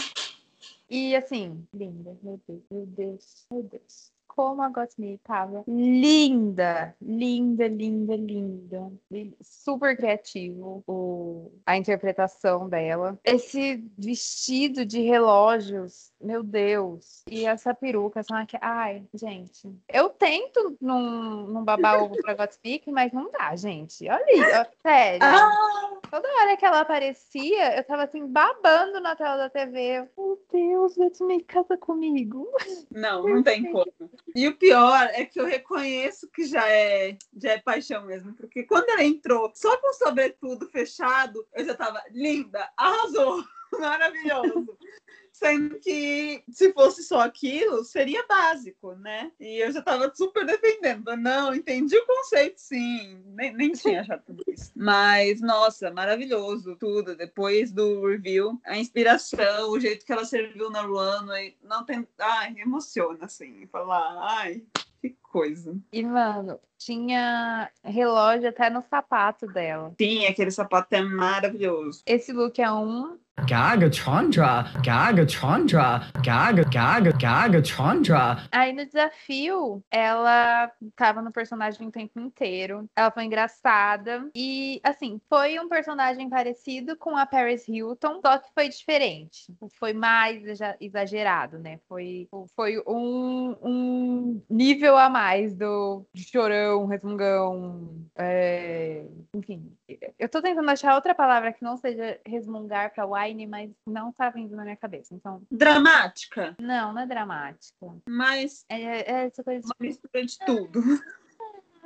E assim, linda, meu Deus, meu Deus, meu Deus. Como a Gottmik tava linda, linda, linda, linda. Super criativo o, a interpretação dela. Esse vestido de relógios, meu Deus. E essa peruca, são aqui. Ai, gente. Eu tento não, não babar ovo pra Gottmik, mas não dá, gente. Olha aí, ó, sério. Ah! Toda hora que ela aparecia, eu tava assim, babando na tela da TV. Meu Deus, Gottmik, casa comigo. Não, não tem como. E o pior é que eu reconheço que já é, já é paixão mesmo, porque quando ela entrou só com o sobretudo fechado, eu já tava linda, arrasou, maravilhoso. Sendo que se fosse só aquilo, seria básico, né? E eu já tava super defendendo. Não, entendi o conceito, sim. Nem, nem tinha achado tudo isso. Mas, nossa, maravilhoso tudo. Depois do review, a inspiração, o jeito que ela serviu na runway, não tem. Ai, emociona, assim. Falar, ai, coisa. E, mano, tinha relógio até no sapato dela. Sim, aquele sapato é maravilhoso. Esse look é um. Gaga Chandra, Gaga Chandra, Gaga, Gaga, Gaga Chandra. Aí no desafio, ela tava no personagem o tempo inteiro. Ela foi engraçada. E, assim, foi um personagem parecido com a Paris Hilton, só que foi diferente. Foi mais exa- exagerado, né? Foi, foi um, um nível a mais do chorão, resmungão. é, Enfim, eu tô tentando achar outra palavra que não seja resmungar pra Wine, mas não tá vindo na minha cabeça. Então, Dramática, não, não é dramática. mas É, é essa coisa uma mistura de tudo.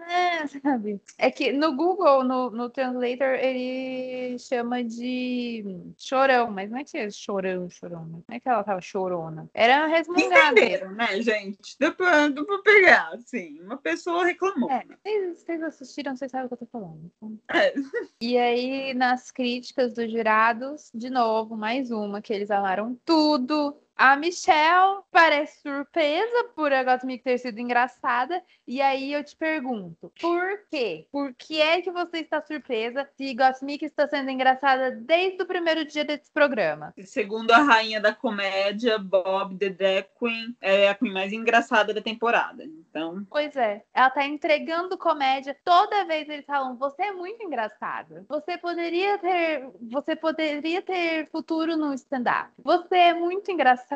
É, sabe? É que no Google, no, no Translator, ele chama de chorão, mas não é que é chorão, chorona. Não é que ela tava chorona. Era resmungada. Entenderam, né, gente? Deu pra, deu pra pegar, assim. Uma pessoa reclamou. É, vocês, vocês assistiram, vocês sabem o que eu tô falando. Então, É. E aí, nas críticas dos jurados, de novo, mais uma, que eles amaram tudo. A Michelle parece surpresa por a Gottmik ter sido engraçada. E aí eu te pergunto, por quê? Por que é que você está surpresa se Gottmik está sendo engraçada desde o primeiro dia desse programa? Segundo a rainha da comédia, Bob The Drag Queen é a queen mais engraçada da temporada. Então, Pois é, ela tá entregando comédia. Toda vez eles falam, você é muito engraçada. Você poderia ter, você poderia ter futuro no stand-up. Você é muito engraçada.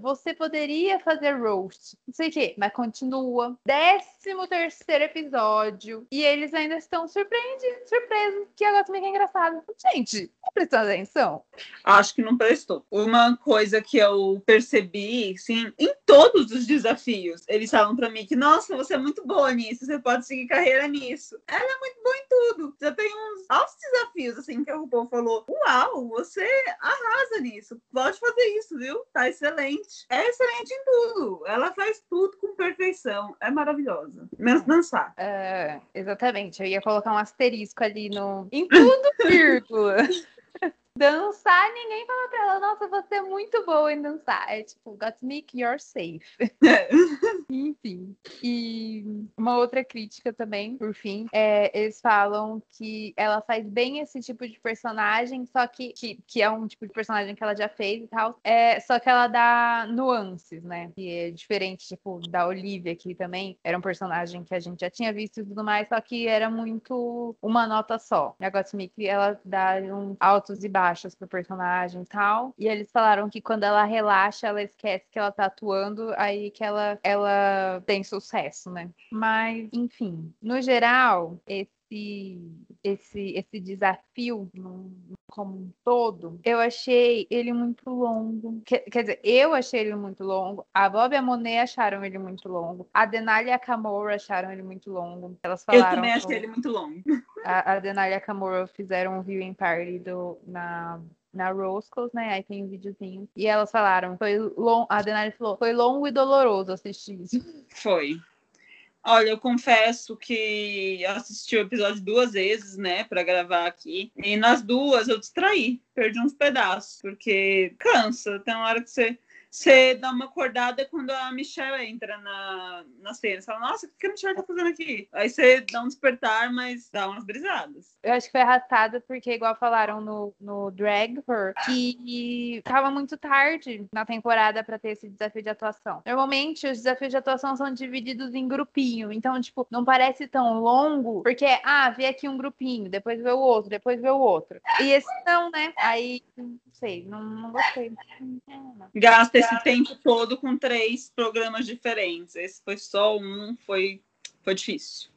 Você poderia fazer roast. Não sei o quê, mas continua. Décimo terceiro episódio. E eles ainda estão surpreendidos, surpresos que a Gottmik é engraçada. Gente, prestando atenção? acho que não prestou. Uma coisa que eu percebi, sim, em todos os desafios, eles falam pra mim que, nossa, você é muito boa nisso, você pode seguir carreira nisso. Ela é muito boa em tudo. Já tem uns altos desafios, assim, que o RuPaul falou, uau, você arrasa nisso. Pode fazer isso, viu? Tá excelente. É excelente em tudo. Ela faz tudo com perfeição. É maravilhosa. Menos dançar. É, exatamente. Eu ia colocar um asterisco ali no. Em tudo, vírgula. Dançar, ninguém fala pra ela, nossa, você é muito boa em dançar. É tipo, Gottmik, you're safe. Enfim. E uma outra crítica também, por fim, é, eles falam que ela faz bem esse tipo de personagem, só que, que, que é um tipo de personagem que ela já fez e tal. É, só que ela dá nuances, né? Que é diferente, tipo, da Olivia, que também era um personagem que a gente já tinha visto e tudo mais, só que era muito uma nota só. E a Gottmik, ela dá um altos e baixos pro personagem e tal. E eles falaram que quando ela relaxa, ela esquece que ela tá atuando, aí que ela, ela tem sucesso, né? Mas, enfim, no geral, esse esse, esse desafio no- como um todo, eu achei ele muito longo. Quer, quer dizer, eu achei ele muito longo. A Bob e a Monet acharam ele muito longo. A Denali e a Kamora acharam ele muito longo. Elas Eu falaram. também achei ele muito longo. a, a Denali e a Kamura fizeram um viewing party do, na, na Roscoe's, né? Aí tem um videozinho. E elas falaram, foi long, a Denali falou, foi longo e doloroso assistir isso. Foi. Olha, eu confesso que assisti o episódio duas vezes, né, para gravar aqui. E nas duas eu distraí, perdi uns pedaços, porque cansa. Tem uma hora que você você dá uma acordada quando a Michelle entra na, na cena. Você fala, nossa, o que a Michelle tá fazendo aqui? Aí você dá um despertar, mas dá umas brisadas. Eu acho que foi arrastada porque, igual falaram no, no Drag Her, que tava muito tarde na temporada para ter esse desafio de atuação. Normalmente, os desafios de atuação são divididos em grupinho. Então, tipo, não parece tão longo, porque, ah, vê aqui um grupinho, depois vê o outro, depois vê o outro. E esse não, né? Aí, não sei, não, não gostei. Gasta esse tempo todo com três programas diferentes. Esse foi só um, foi, foi difícil.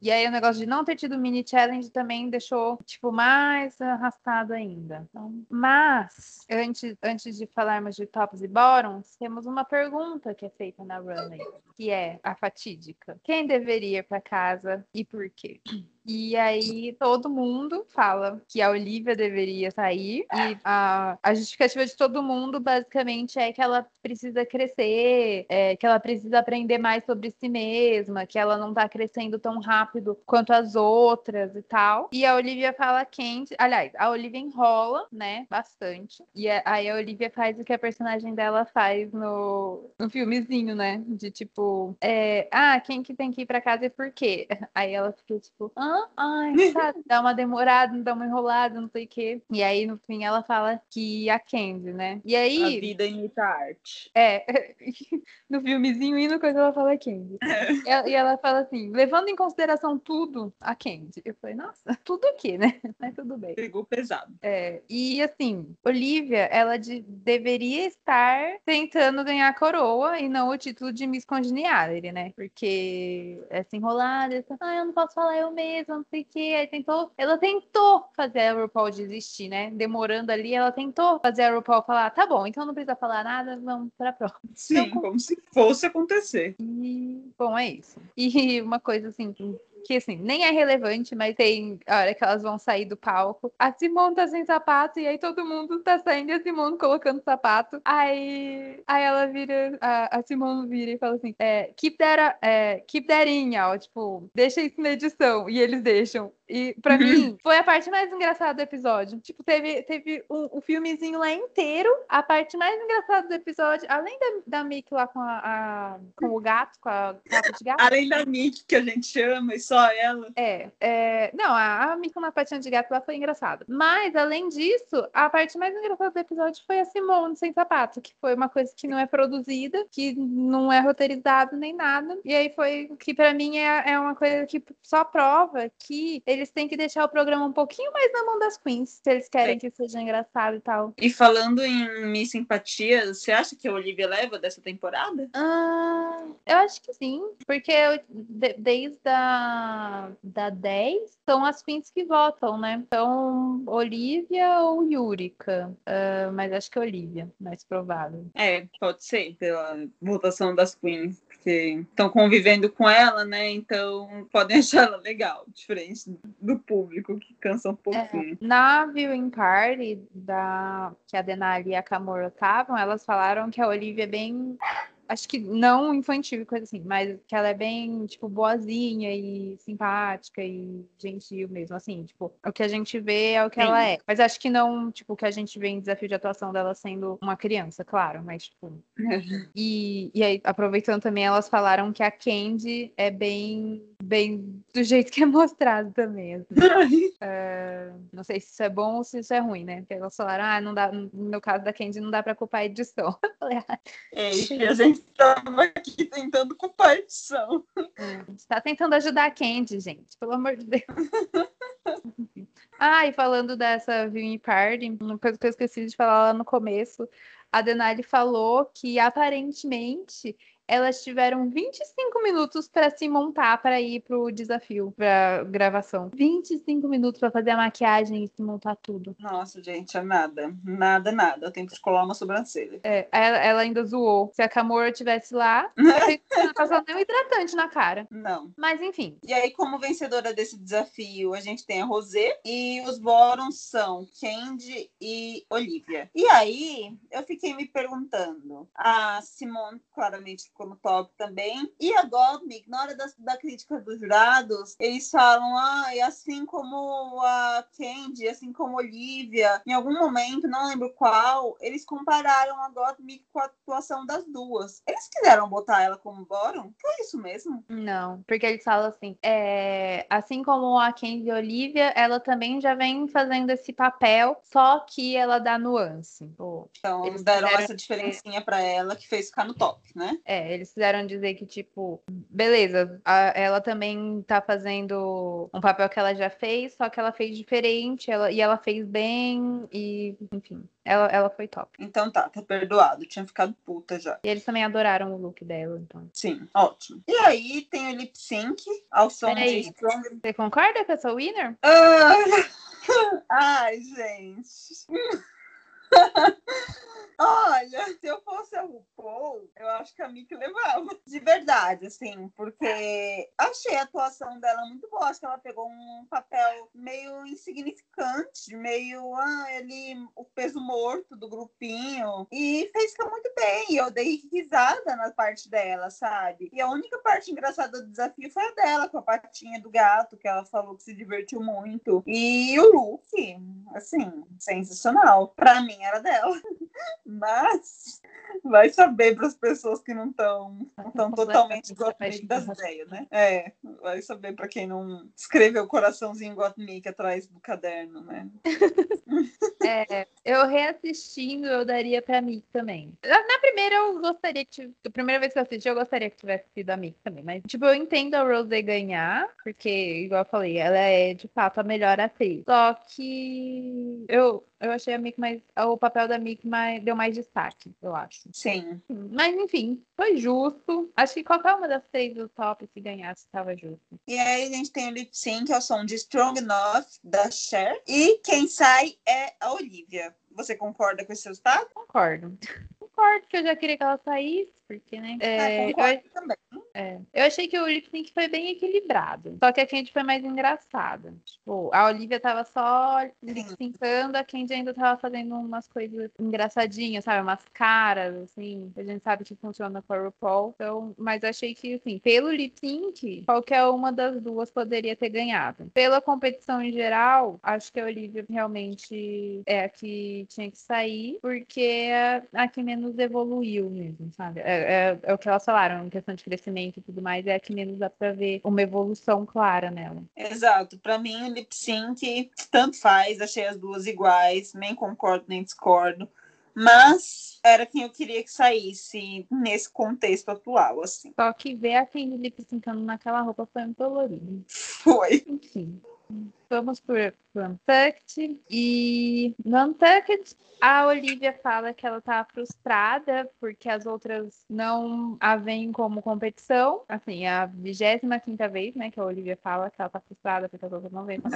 E aí o negócio de não ter tido mini challenge também deixou, tipo, mais arrastado ainda. Então, mas, antes, antes de falarmos de tops e bottoms, temos uma pergunta que é feita na runway, que é a fatídica. Quem deveria ir para casa e por quê? E aí todo mundo fala que a Olivia deveria sair. E a, a justificativa de todo mundo, basicamente, é que ela precisa crescer, é, que ela precisa aprender mais sobre si mesma, que ela não tá crescendo tão rápido quanto as outras e tal. E a Olivia fala quente. Aliás, a Olivia enrola, né? Bastante. E aí a Olivia faz o que a personagem dela faz no, no filmezinho, né? De tipo, é, ah, quem que tem que ir pra casa e por quê? Aí ela fica tipo, ah, ai, sabe, dá uma demorada, dá uma enrolada, não sei o quê. E aí, no fim, ela fala que a Candy, né? E aí. A vida imita a arte. É, no filmezinho e no coisa ela fala Candy. É. E ela fala assim, levando em consideração tudo, a Candy. Eu falei, nossa, tudo aqui, né? Mas tudo bem. Pegou pesado. É, e assim, Olivia, ela de, deveria estar tentando ganhar a coroa e não o título de Miss Congeniality, né? Porque essa enrolada, essa, ah, eu não posso falar eu mesma não sei o que. Aí tentou, ela tentou fazer a RuPaul desistir, né? Demorando ali, ela tentou fazer a RuPaul falar, tá bom, então não precisa falar nada, vamos pra próxima. Sim, então, como se fosse acontecer. E, bom, é isso. E uma coisa assim, que assim, nem é relevante, mas tem a hora que elas vão sair do palco. A Simone tá sem sapato, e aí todo mundo tá saindo e a Simone colocando sapato. Aí, aí ela vira, a, a Simone vira e fala assim: é, keep, that, é, keep that in, ó, tipo, deixa isso na edição. E eles deixam. E pra uhum. mim, foi a parte mais engraçada do episódio. Tipo, teve, teve um, um filmezinho lá inteiro. A parte mais engraçada do episódio, além da, da Mickey lá com, a, a com o gato, com a capa de gato. Além da Mickey, que a gente chama, e só ela. É. é não, a, a Mickey com a patinha de gato lá foi engraçada. Mas, além disso, a parte mais engraçada do episódio foi a Simone sem sapato, que foi uma coisa que não é produzida, que não é roteirizado nem nada. E aí foi que para mim é, é uma coisa que só prova que eles têm que deixar o programa um pouquinho mais na mão das queens, se eles querem é. que seja engraçado e tal. E falando em Miss Simpatia, você acha que a Olivia leva dessa temporada? Ah, eu acho que sim, porque eu, de, desde a da 10 são as queens que votam, né? Então, Olivia ou Yurika? Uh, mas acho que é Olivia, mais provável. É, pode ser, pela votação das queens, porque estão convivendo com ela, né? Então podem achar ela legal, diferente do público que cansa um pouquinho. É, na viewing party da que a Denali e a Camora estavam, elas falaram que a Olivia é bem acho que não infantil e coisa assim, mas que ela é bem, tipo, boazinha e simpática e gentil mesmo, assim, tipo, o que a gente vê é o que Sim. ela é. Mas acho que não, tipo, o que a gente vê em desafio de atuação dela sendo uma criança, claro, mas, tipo. e, e aí, aproveitando também, elas falaram que a Candy é bem, bem do jeito que é mostrado também. Assim. uh, não sei se isso é bom ou se isso é ruim, né? Porque elas falaram, ah, não dá, no caso da Candy, não dá pra culpar a edição. Ah, é, e a gente estava aqui tentando. É, está tentando ajudar a Candy, gente, pelo amor de Deus. ah, e falando dessa viewing party, uma coisa que eu esqueci de falar lá no começo, a Denali falou que aparentemente elas tiveram 25 minutos para se montar para ir pro desafio, pra gravação. 25 minutos para fazer a maquiagem e se montar tudo. Nossa, gente, é nada. Nada, nada. Eu tenho que colar uma sobrancelha. É, ela, ela ainda zoou. Se a Camora tivesse lá, não passando nem um hidratante na cara. Não. Mas enfim. E aí, como vencedora desse desafio, a gente tem a Rosé e os bórons são Candy e Olivia. E aí, eu fiquei me perguntando. A Simone claramente ficou no top também. E a Gottmik, na hora da, da crítica dos jurados, eles falam, ah, e assim como a Candy, assim como a Olivia, em algum momento, não lembro qual, eles compararam a Gottmik com a atuação das duas. Eles quiseram botar ela como Boron? Foi isso mesmo? Não, porque eles falam assim, é, assim como a Candy e a Olivia, ela também já vem fazendo esse papel, só que ela dá nuance. Então, Eles deram essa diferencinha pra ela que fez ficar no top, né? É, eles fizeram dizer que, tipo, beleza, a- ela também tá fazendo um papel que ela já fez, só que ela fez diferente, ela, e ela fez bem, e, enfim, ela, ela foi top. Então tá, tá perdoado. Tinha ficado puta já. E eles também adoraram o look dela, então. Sim, ótimo. E aí tem o lip sync ao som Peraí. de Strong. Você concorda com essa winner? Ah, Ai, gente. Olha, se eu fosse a RuPaul, eu acho que a Mickey levava. De verdade, assim, porque achei a atuação dela muito boa. Acho que ela pegou um papel meio insignificante, meio ah, ele, o peso morto do grupinho. E fez ficar muito bem. E eu dei risada na parte dela, sabe? E a única parte engraçada do desafio foi a dela, com a patinha do gato, que ela falou que se divertiu muito. E o look, assim, sensacional. Pra mim era dela. Mas vai saber para as pessoas que não estão não totalmente Gottmik das ideias, né? É, vai saber para quem não escreveu o coraçãozinho Gottmik atrás do caderno, né? É, eu reassistindo, eu daria pra Mick também. Na primeira, eu gostaria que. A primeira vez que eu assisti, eu gostaria que tivesse sido a Mick também. Mas, tipo, eu entendo a Rosé ganhar, porque, igual eu falei, ela é de fato a melhor atriz. Só que eu, eu achei a Mick mais. O papel da Mick mais, deu mais destaque, eu acho. Sim. Mas, enfim, foi justo. Acho que qualquer uma das três do top, se ganhasse, estava justo. E aí a gente tem o lip sync, é o som de Strong Enough, da Cher. E quem sai é a Olivia. Você concorda com esse resultado? Concordo. Concordo que eu já queria que ela saísse, porque, né? Ah, É, eu, concordo também. É, eu achei que o lip sync foi bem equilibrado. Só que a Candy foi mais engraçada. Tipo, a Olivia tava só lip syncando, a Candy ainda tava fazendo umas coisas engraçadinhas, sabe? Umas caras, assim. A gente sabe que funciona com a RuPaul. Então, mas achei que, assim, pelo lip sync, qualquer uma das duas poderia ter ganhado. Pela competição em geral, acho que a Olivia realmente é a que tinha que sair, porque é a que menos evoluiu mesmo, sabe? É, é- é o que elas falaram, em questão de crescimento e tudo mais, é a que menos dá pra ver uma evolução clara nela. Exato. Pra mim, o lip sync tanto faz, achei as duas iguais, nem concordo nem discordo. Mas era quem eu queria que saísse nesse contexto atual, assim. Só que ver a Candy lip syncando naquela roupa foi muito dolorido. Foi. Enfim. Vamos por, por. E no a Olivia fala que ela tá frustrada porque as outras não a veem como competição. Assim, é a 25 vez, né, que a Olivia fala que ela tá frustrada porque as outras não veem como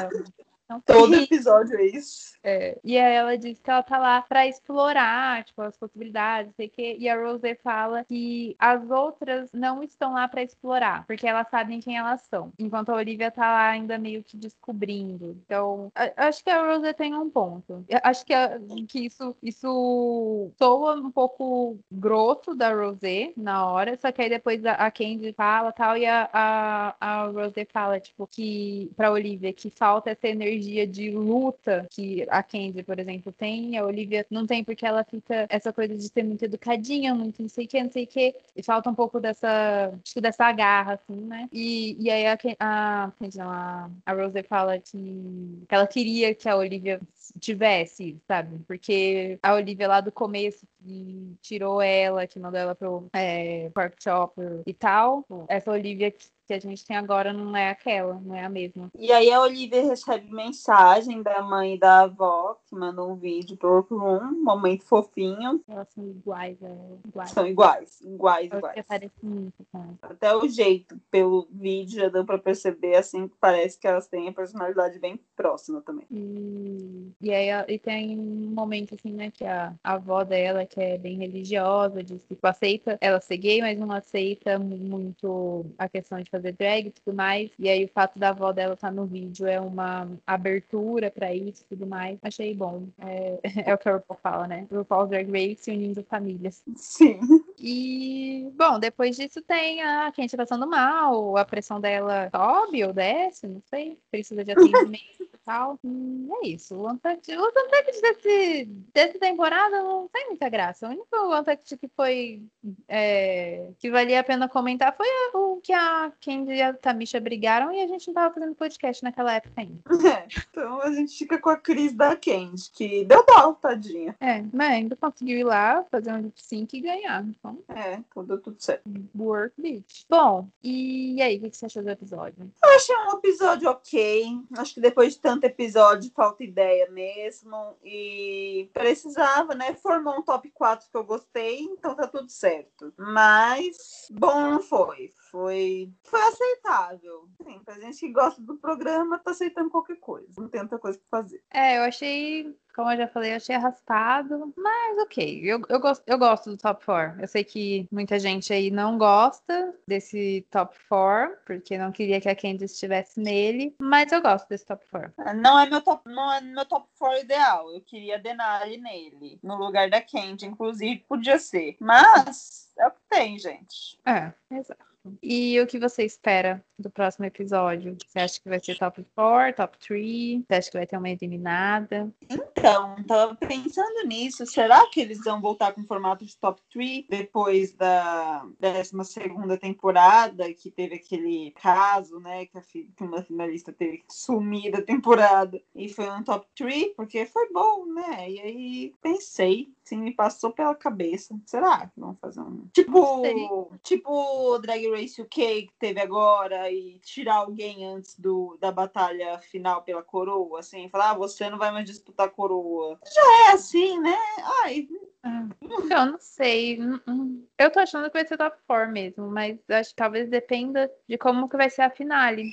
competição. Todo E- episódio é isso. é, e aí ela diz que ela tá lá pra explorar, tipo, as possibilidades, sei que. E a Rose fala que as outras não estão lá pra explorar, porque elas sabem quem elas são. Enquanto a Olivia tá lá ainda meio que descobrindo. Então, acho que a Rose tem um ponto. Eu Acho que, a- que isso, isso soa um pouco grosso da Rose na hora, só que aí depois a, a Candy fala tal, e a, a, a Rose fala, tipo, que pra Olivia que falta essa energia de luta que a Candy, por exemplo, tem, a Olivia não tem porque ela fica essa coisa de ser muito educadinha, muito não sei o que, não sei o que, e falta um pouco dessa, acho que dessa garra, assim, né? E, e aí a, a, a, a Rose fala que, que ela queria que a Olivia tivesse, sabe? Porque a Olivia lá do começo que tirou ela, que mandou ela pro é, Pork Chopper e tal, essa Olivia que, a gente tem agora não é aquela, não é a mesma. E aí a Olivia recebe mensagem da mãe e da avó, que mandou um vídeo pro workroom, um momento fofinho. Elas são iguais, é, iguais. São iguais, iguais, Elas iguais. parecem muito com ela. Até o jeito, pelo vídeo, já deu pra perceber, assim, que parece que elas têm a personalidade bem próxima também. E, e aí e tem um momento assim, né, que a, a avó dela, que é bem religiosa, diz que tipo, aceita ela ser gay, mas não aceita mu- muito a questão de fazer fazer drag e tudo mais. E aí o fato da avó dela estar tá no vídeo é uma abertura para isso e tudo mais. Achei bom. É, é o que a RuPaul fala, né? RuPaul Drag Race unindo famílias. Sim. E, bom, depois disso tem a Kenty passando mal, a pressão dela sobe ou desce, não sei. Precisa de atendimento e tal. E é isso. O Untucked, os Untucked desse, dessa temporada não tem muita graça. O único Untucked que foi. É, que valia a pena comentar foi o que a Candy e a Tamisha brigaram e a gente não tava fazendo podcast naquela época ainda. É, então a gente fica com a Cris da Candy, que deu dó, tadinha. É, mas ainda conseguiu ir lá, fazer um lip sync e ganhar. Então, É, então deu tudo certo. work bitch. Bom, e aí, o que você achou do episódio? Eu achei um episódio ok. Acho que depois de tanto episódio, falta ideia mesmo. E precisava, né? Formou um top 4 que eu gostei, então tá tudo certo. Mas bom não foi. Foi, foi aceitável. Sim, pra gente que gosta do programa, tá aceitando qualquer coisa. Não tem outra coisa pra fazer. É, eu achei, como eu já falei, eu achei arrastado, mas ok. Eu, eu, gosto, eu gosto do top 4. Eu sei que muita gente aí não gosta desse top 4, porque não queria que a Candy estivesse nele, mas eu gosto desse top 4. Não é meu top, não é meu top 4 ideal. Eu queria a Denali nele, no lugar da Candy, inclusive podia ser. Mas é o que tem, gente. É, exato. E o que você espera do próximo episódio? Você acha que vai ser top 4, top 3? Você acha que vai ter uma eliminada? Então, tava pensando nisso. Será que eles vão voltar com o formato de top 3 depois da 12 temporada, que teve aquele caso, né? Que, a que uma finalista teve que sumir da temporada e foi um top 3, porque foi bom, né? E aí pensei, sim, me passou pela cabeça. Será que vão fazer um. Tipo, tipo o Drag Race UK que teve agora e tirar alguém antes do, da batalha final pela coroa, assim, falar, ah, você não vai mais disputar a coroa. Já é assim, né? Ai, Eu não sei. Hum, hum. Eu tô achando que vai ser top 4 mesmo, mas acho que talvez dependa de como que vai ser a finale.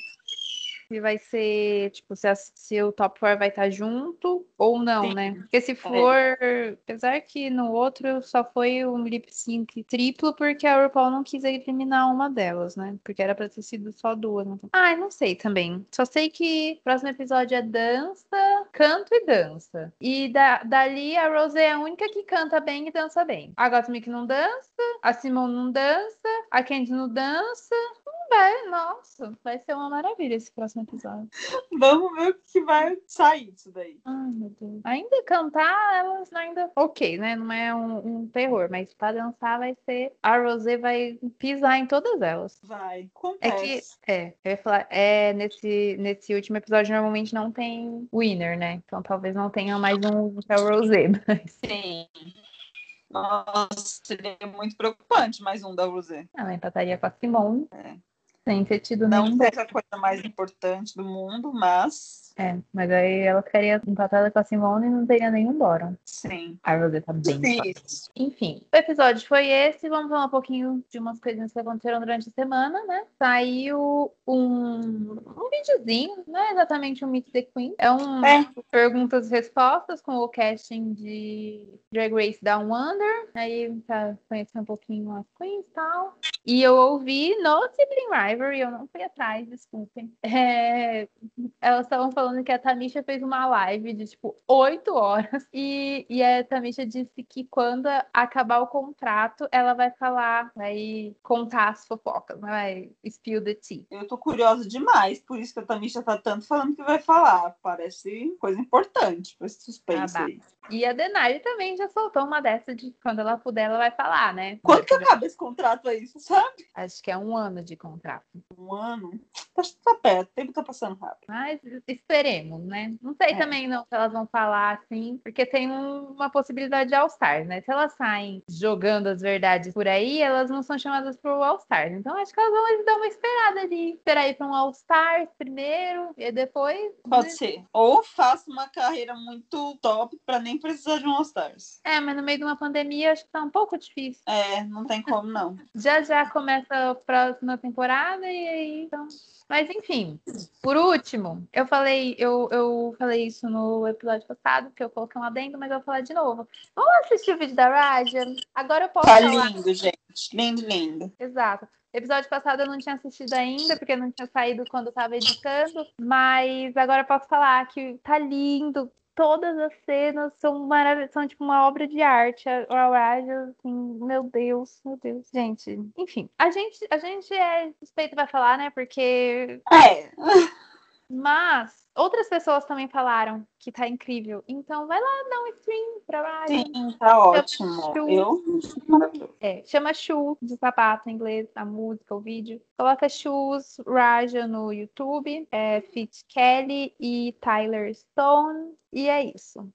Se vai ser, tipo, se, a- se o top 4 vai estar junto ou não, Sim. né? Porque se for. Apesar que no outro só foi um lip sync triplo, porque a RuPaul não quis eliminar uma delas, né? Porque era pra ter sido só duas. Né? Ai, não sei também. Só sei que o próximo episódio é dança, canto e dança. E da, dali a Rose é a única que canta bem e dança bem. A Gottmik não dança, a Simone não dança, a Candy não dança. Não vai, nossa, vai ser uma maravilha esse próximo episódio. vamos ver o que vai sair disso daí. Ai, meu Deus. Ainda cantar, elas ainda. Ok, né? Não é um, um terror, mas pra dançar vai ser. A Rosé vai pisar em todas elas. Vai, É que, acontece. é, eu ia falar, é, nesse, nesse último episódio normalmente não tem winner, né? Então talvez não tenha mais um que é o Rosé, mas Sim. Nossa, seria muito preocupante mais um da Rosé. ela empataria com a Simone. É. Sem ter tido Não nenhum. seja a coisa mais importante do mundo, mas É, mas aí ela ficaria empatada com a Simone e não teria nenhum bórum. sim. A Rosé tá bem. Enfim, o episódio foi esse. Vamos falar um pouquinho de umas coisinhas que aconteceram durante a semana, né? Saiu um, um videozinho, não é exatamente um Meet the Queen. É um É. perguntas e respostas com o casting de Drag Race Down Under. Aí pra conhecer um pouquinho as queens e tal. E eu ouvi no Sibling Eu não fui atrás, desculpem. É, elas estavam falando que a Tamisha fez uma live de tipo oito horas e, e a Tamisha disse que quando acabar o contrato, ela vai falar, vai contar as fofocas, né? vai spill the tea. Eu tô curiosa demais, por isso que a Tamisha tá tanto falando que vai falar. Parece coisa importante pra esse suspense Ah, aí. E a Denari também já soltou uma dessa de quando ela puder, ela vai falar, né? Quando que acaba esse contrato aí, você sabe? Acho que é um ano de contrato. Um ano? Tá, tá perto, o tempo tá passando rápido. Mas esperemos, né? Não sei É. também não se elas vão falar assim, porque tem um- uma possibilidade de All-Stars, né? Se elas saem jogando as verdades por aí, elas não são chamadas pro All-Stars. Então acho que elas vão dar uma esperada ali. Esperar ir para um All-Stars primeiro e depois. Pode ser. Ou faça uma carreira muito top pra nem sem precisar de um All Stars. É, mas no meio de uma pandemia acho que tá um pouco difícil. É, não tem como não. Já já começa a próxima temporada e aí então. Mas enfim, por último, eu falei, eu, eu falei isso no episódio passado, que eu coloquei um adendo, mas eu vou falar de novo. Vamos assistir o vídeo da Raja? Agora eu posso Tá falar. lindo, gente. Lindo, lindo. Exato. Episódio passado eu não tinha assistido ainda, porque não tinha saído quando eu tava editando, mas agora eu posso falar que tá lindo. Todas as cenas são maravilhosas, são tipo uma obra de arte. A a Raja, assim, meu Deus, meu Deus. Gente, enfim, a gente, a gente é suspeito pra falar, né? Porque. É, Mas outras pessoas também falaram que tá incrível. Então vai lá dar um stream pra Raja. sim, tá ótimo. Eu, maravilhoso. É, chama Shoes de sapato em inglês, a música, o vídeo. Coloca Shoes Raja no YouTube, é Fit Kelly e Tyler Stone. E é isso.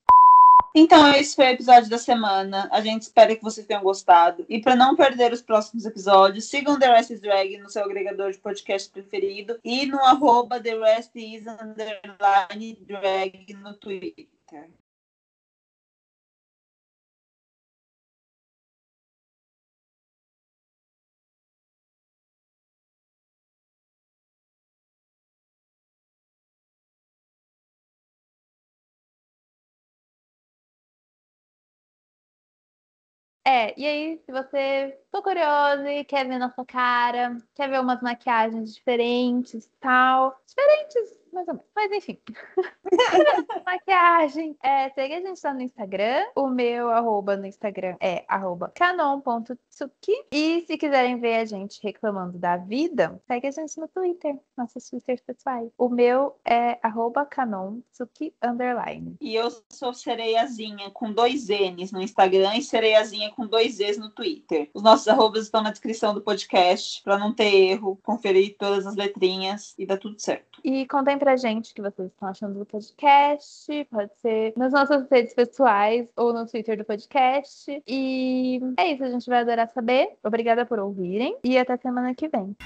Então, esse foi o episódio da semana. A gente espera que vocês tenham gostado. E para não perder os próximos episódios, sigam The Rest is Drag no seu agregador de podcast preferido e no arroba The Rest is underline drag no Twitter. É, e aí, se você ficou curioso e quer ver nossa cara, quer ver umas maquiagens diferentes tal. Diferentes, mais ou menos. Mas enfim. Maquiagem. É, segue a gente lá no Instagram. O meu arroba no Instagram é arroba canon.tsuki. E se quiserem ver a gente reclamando da vida, segue a gente no Twitter. Nossos Twitters pessoais. O meu é arroba canontsuki underline. E eu sou Sereiazinha com dois N's no Instagram e Sereiazinha com dois Z's no Twitter. Os nossos arrobas estão na descrição do podcast para não ter erro, conferir todas as letrinhas e dá tudo certo. E contem pra gente o que vocês estão achando do podcast. Pode ser nas nossas redes pessoais ou no Twitter do podcast. E é isso, a gente vai adorar saber. Obrigada por ouvirem e até semana que vem.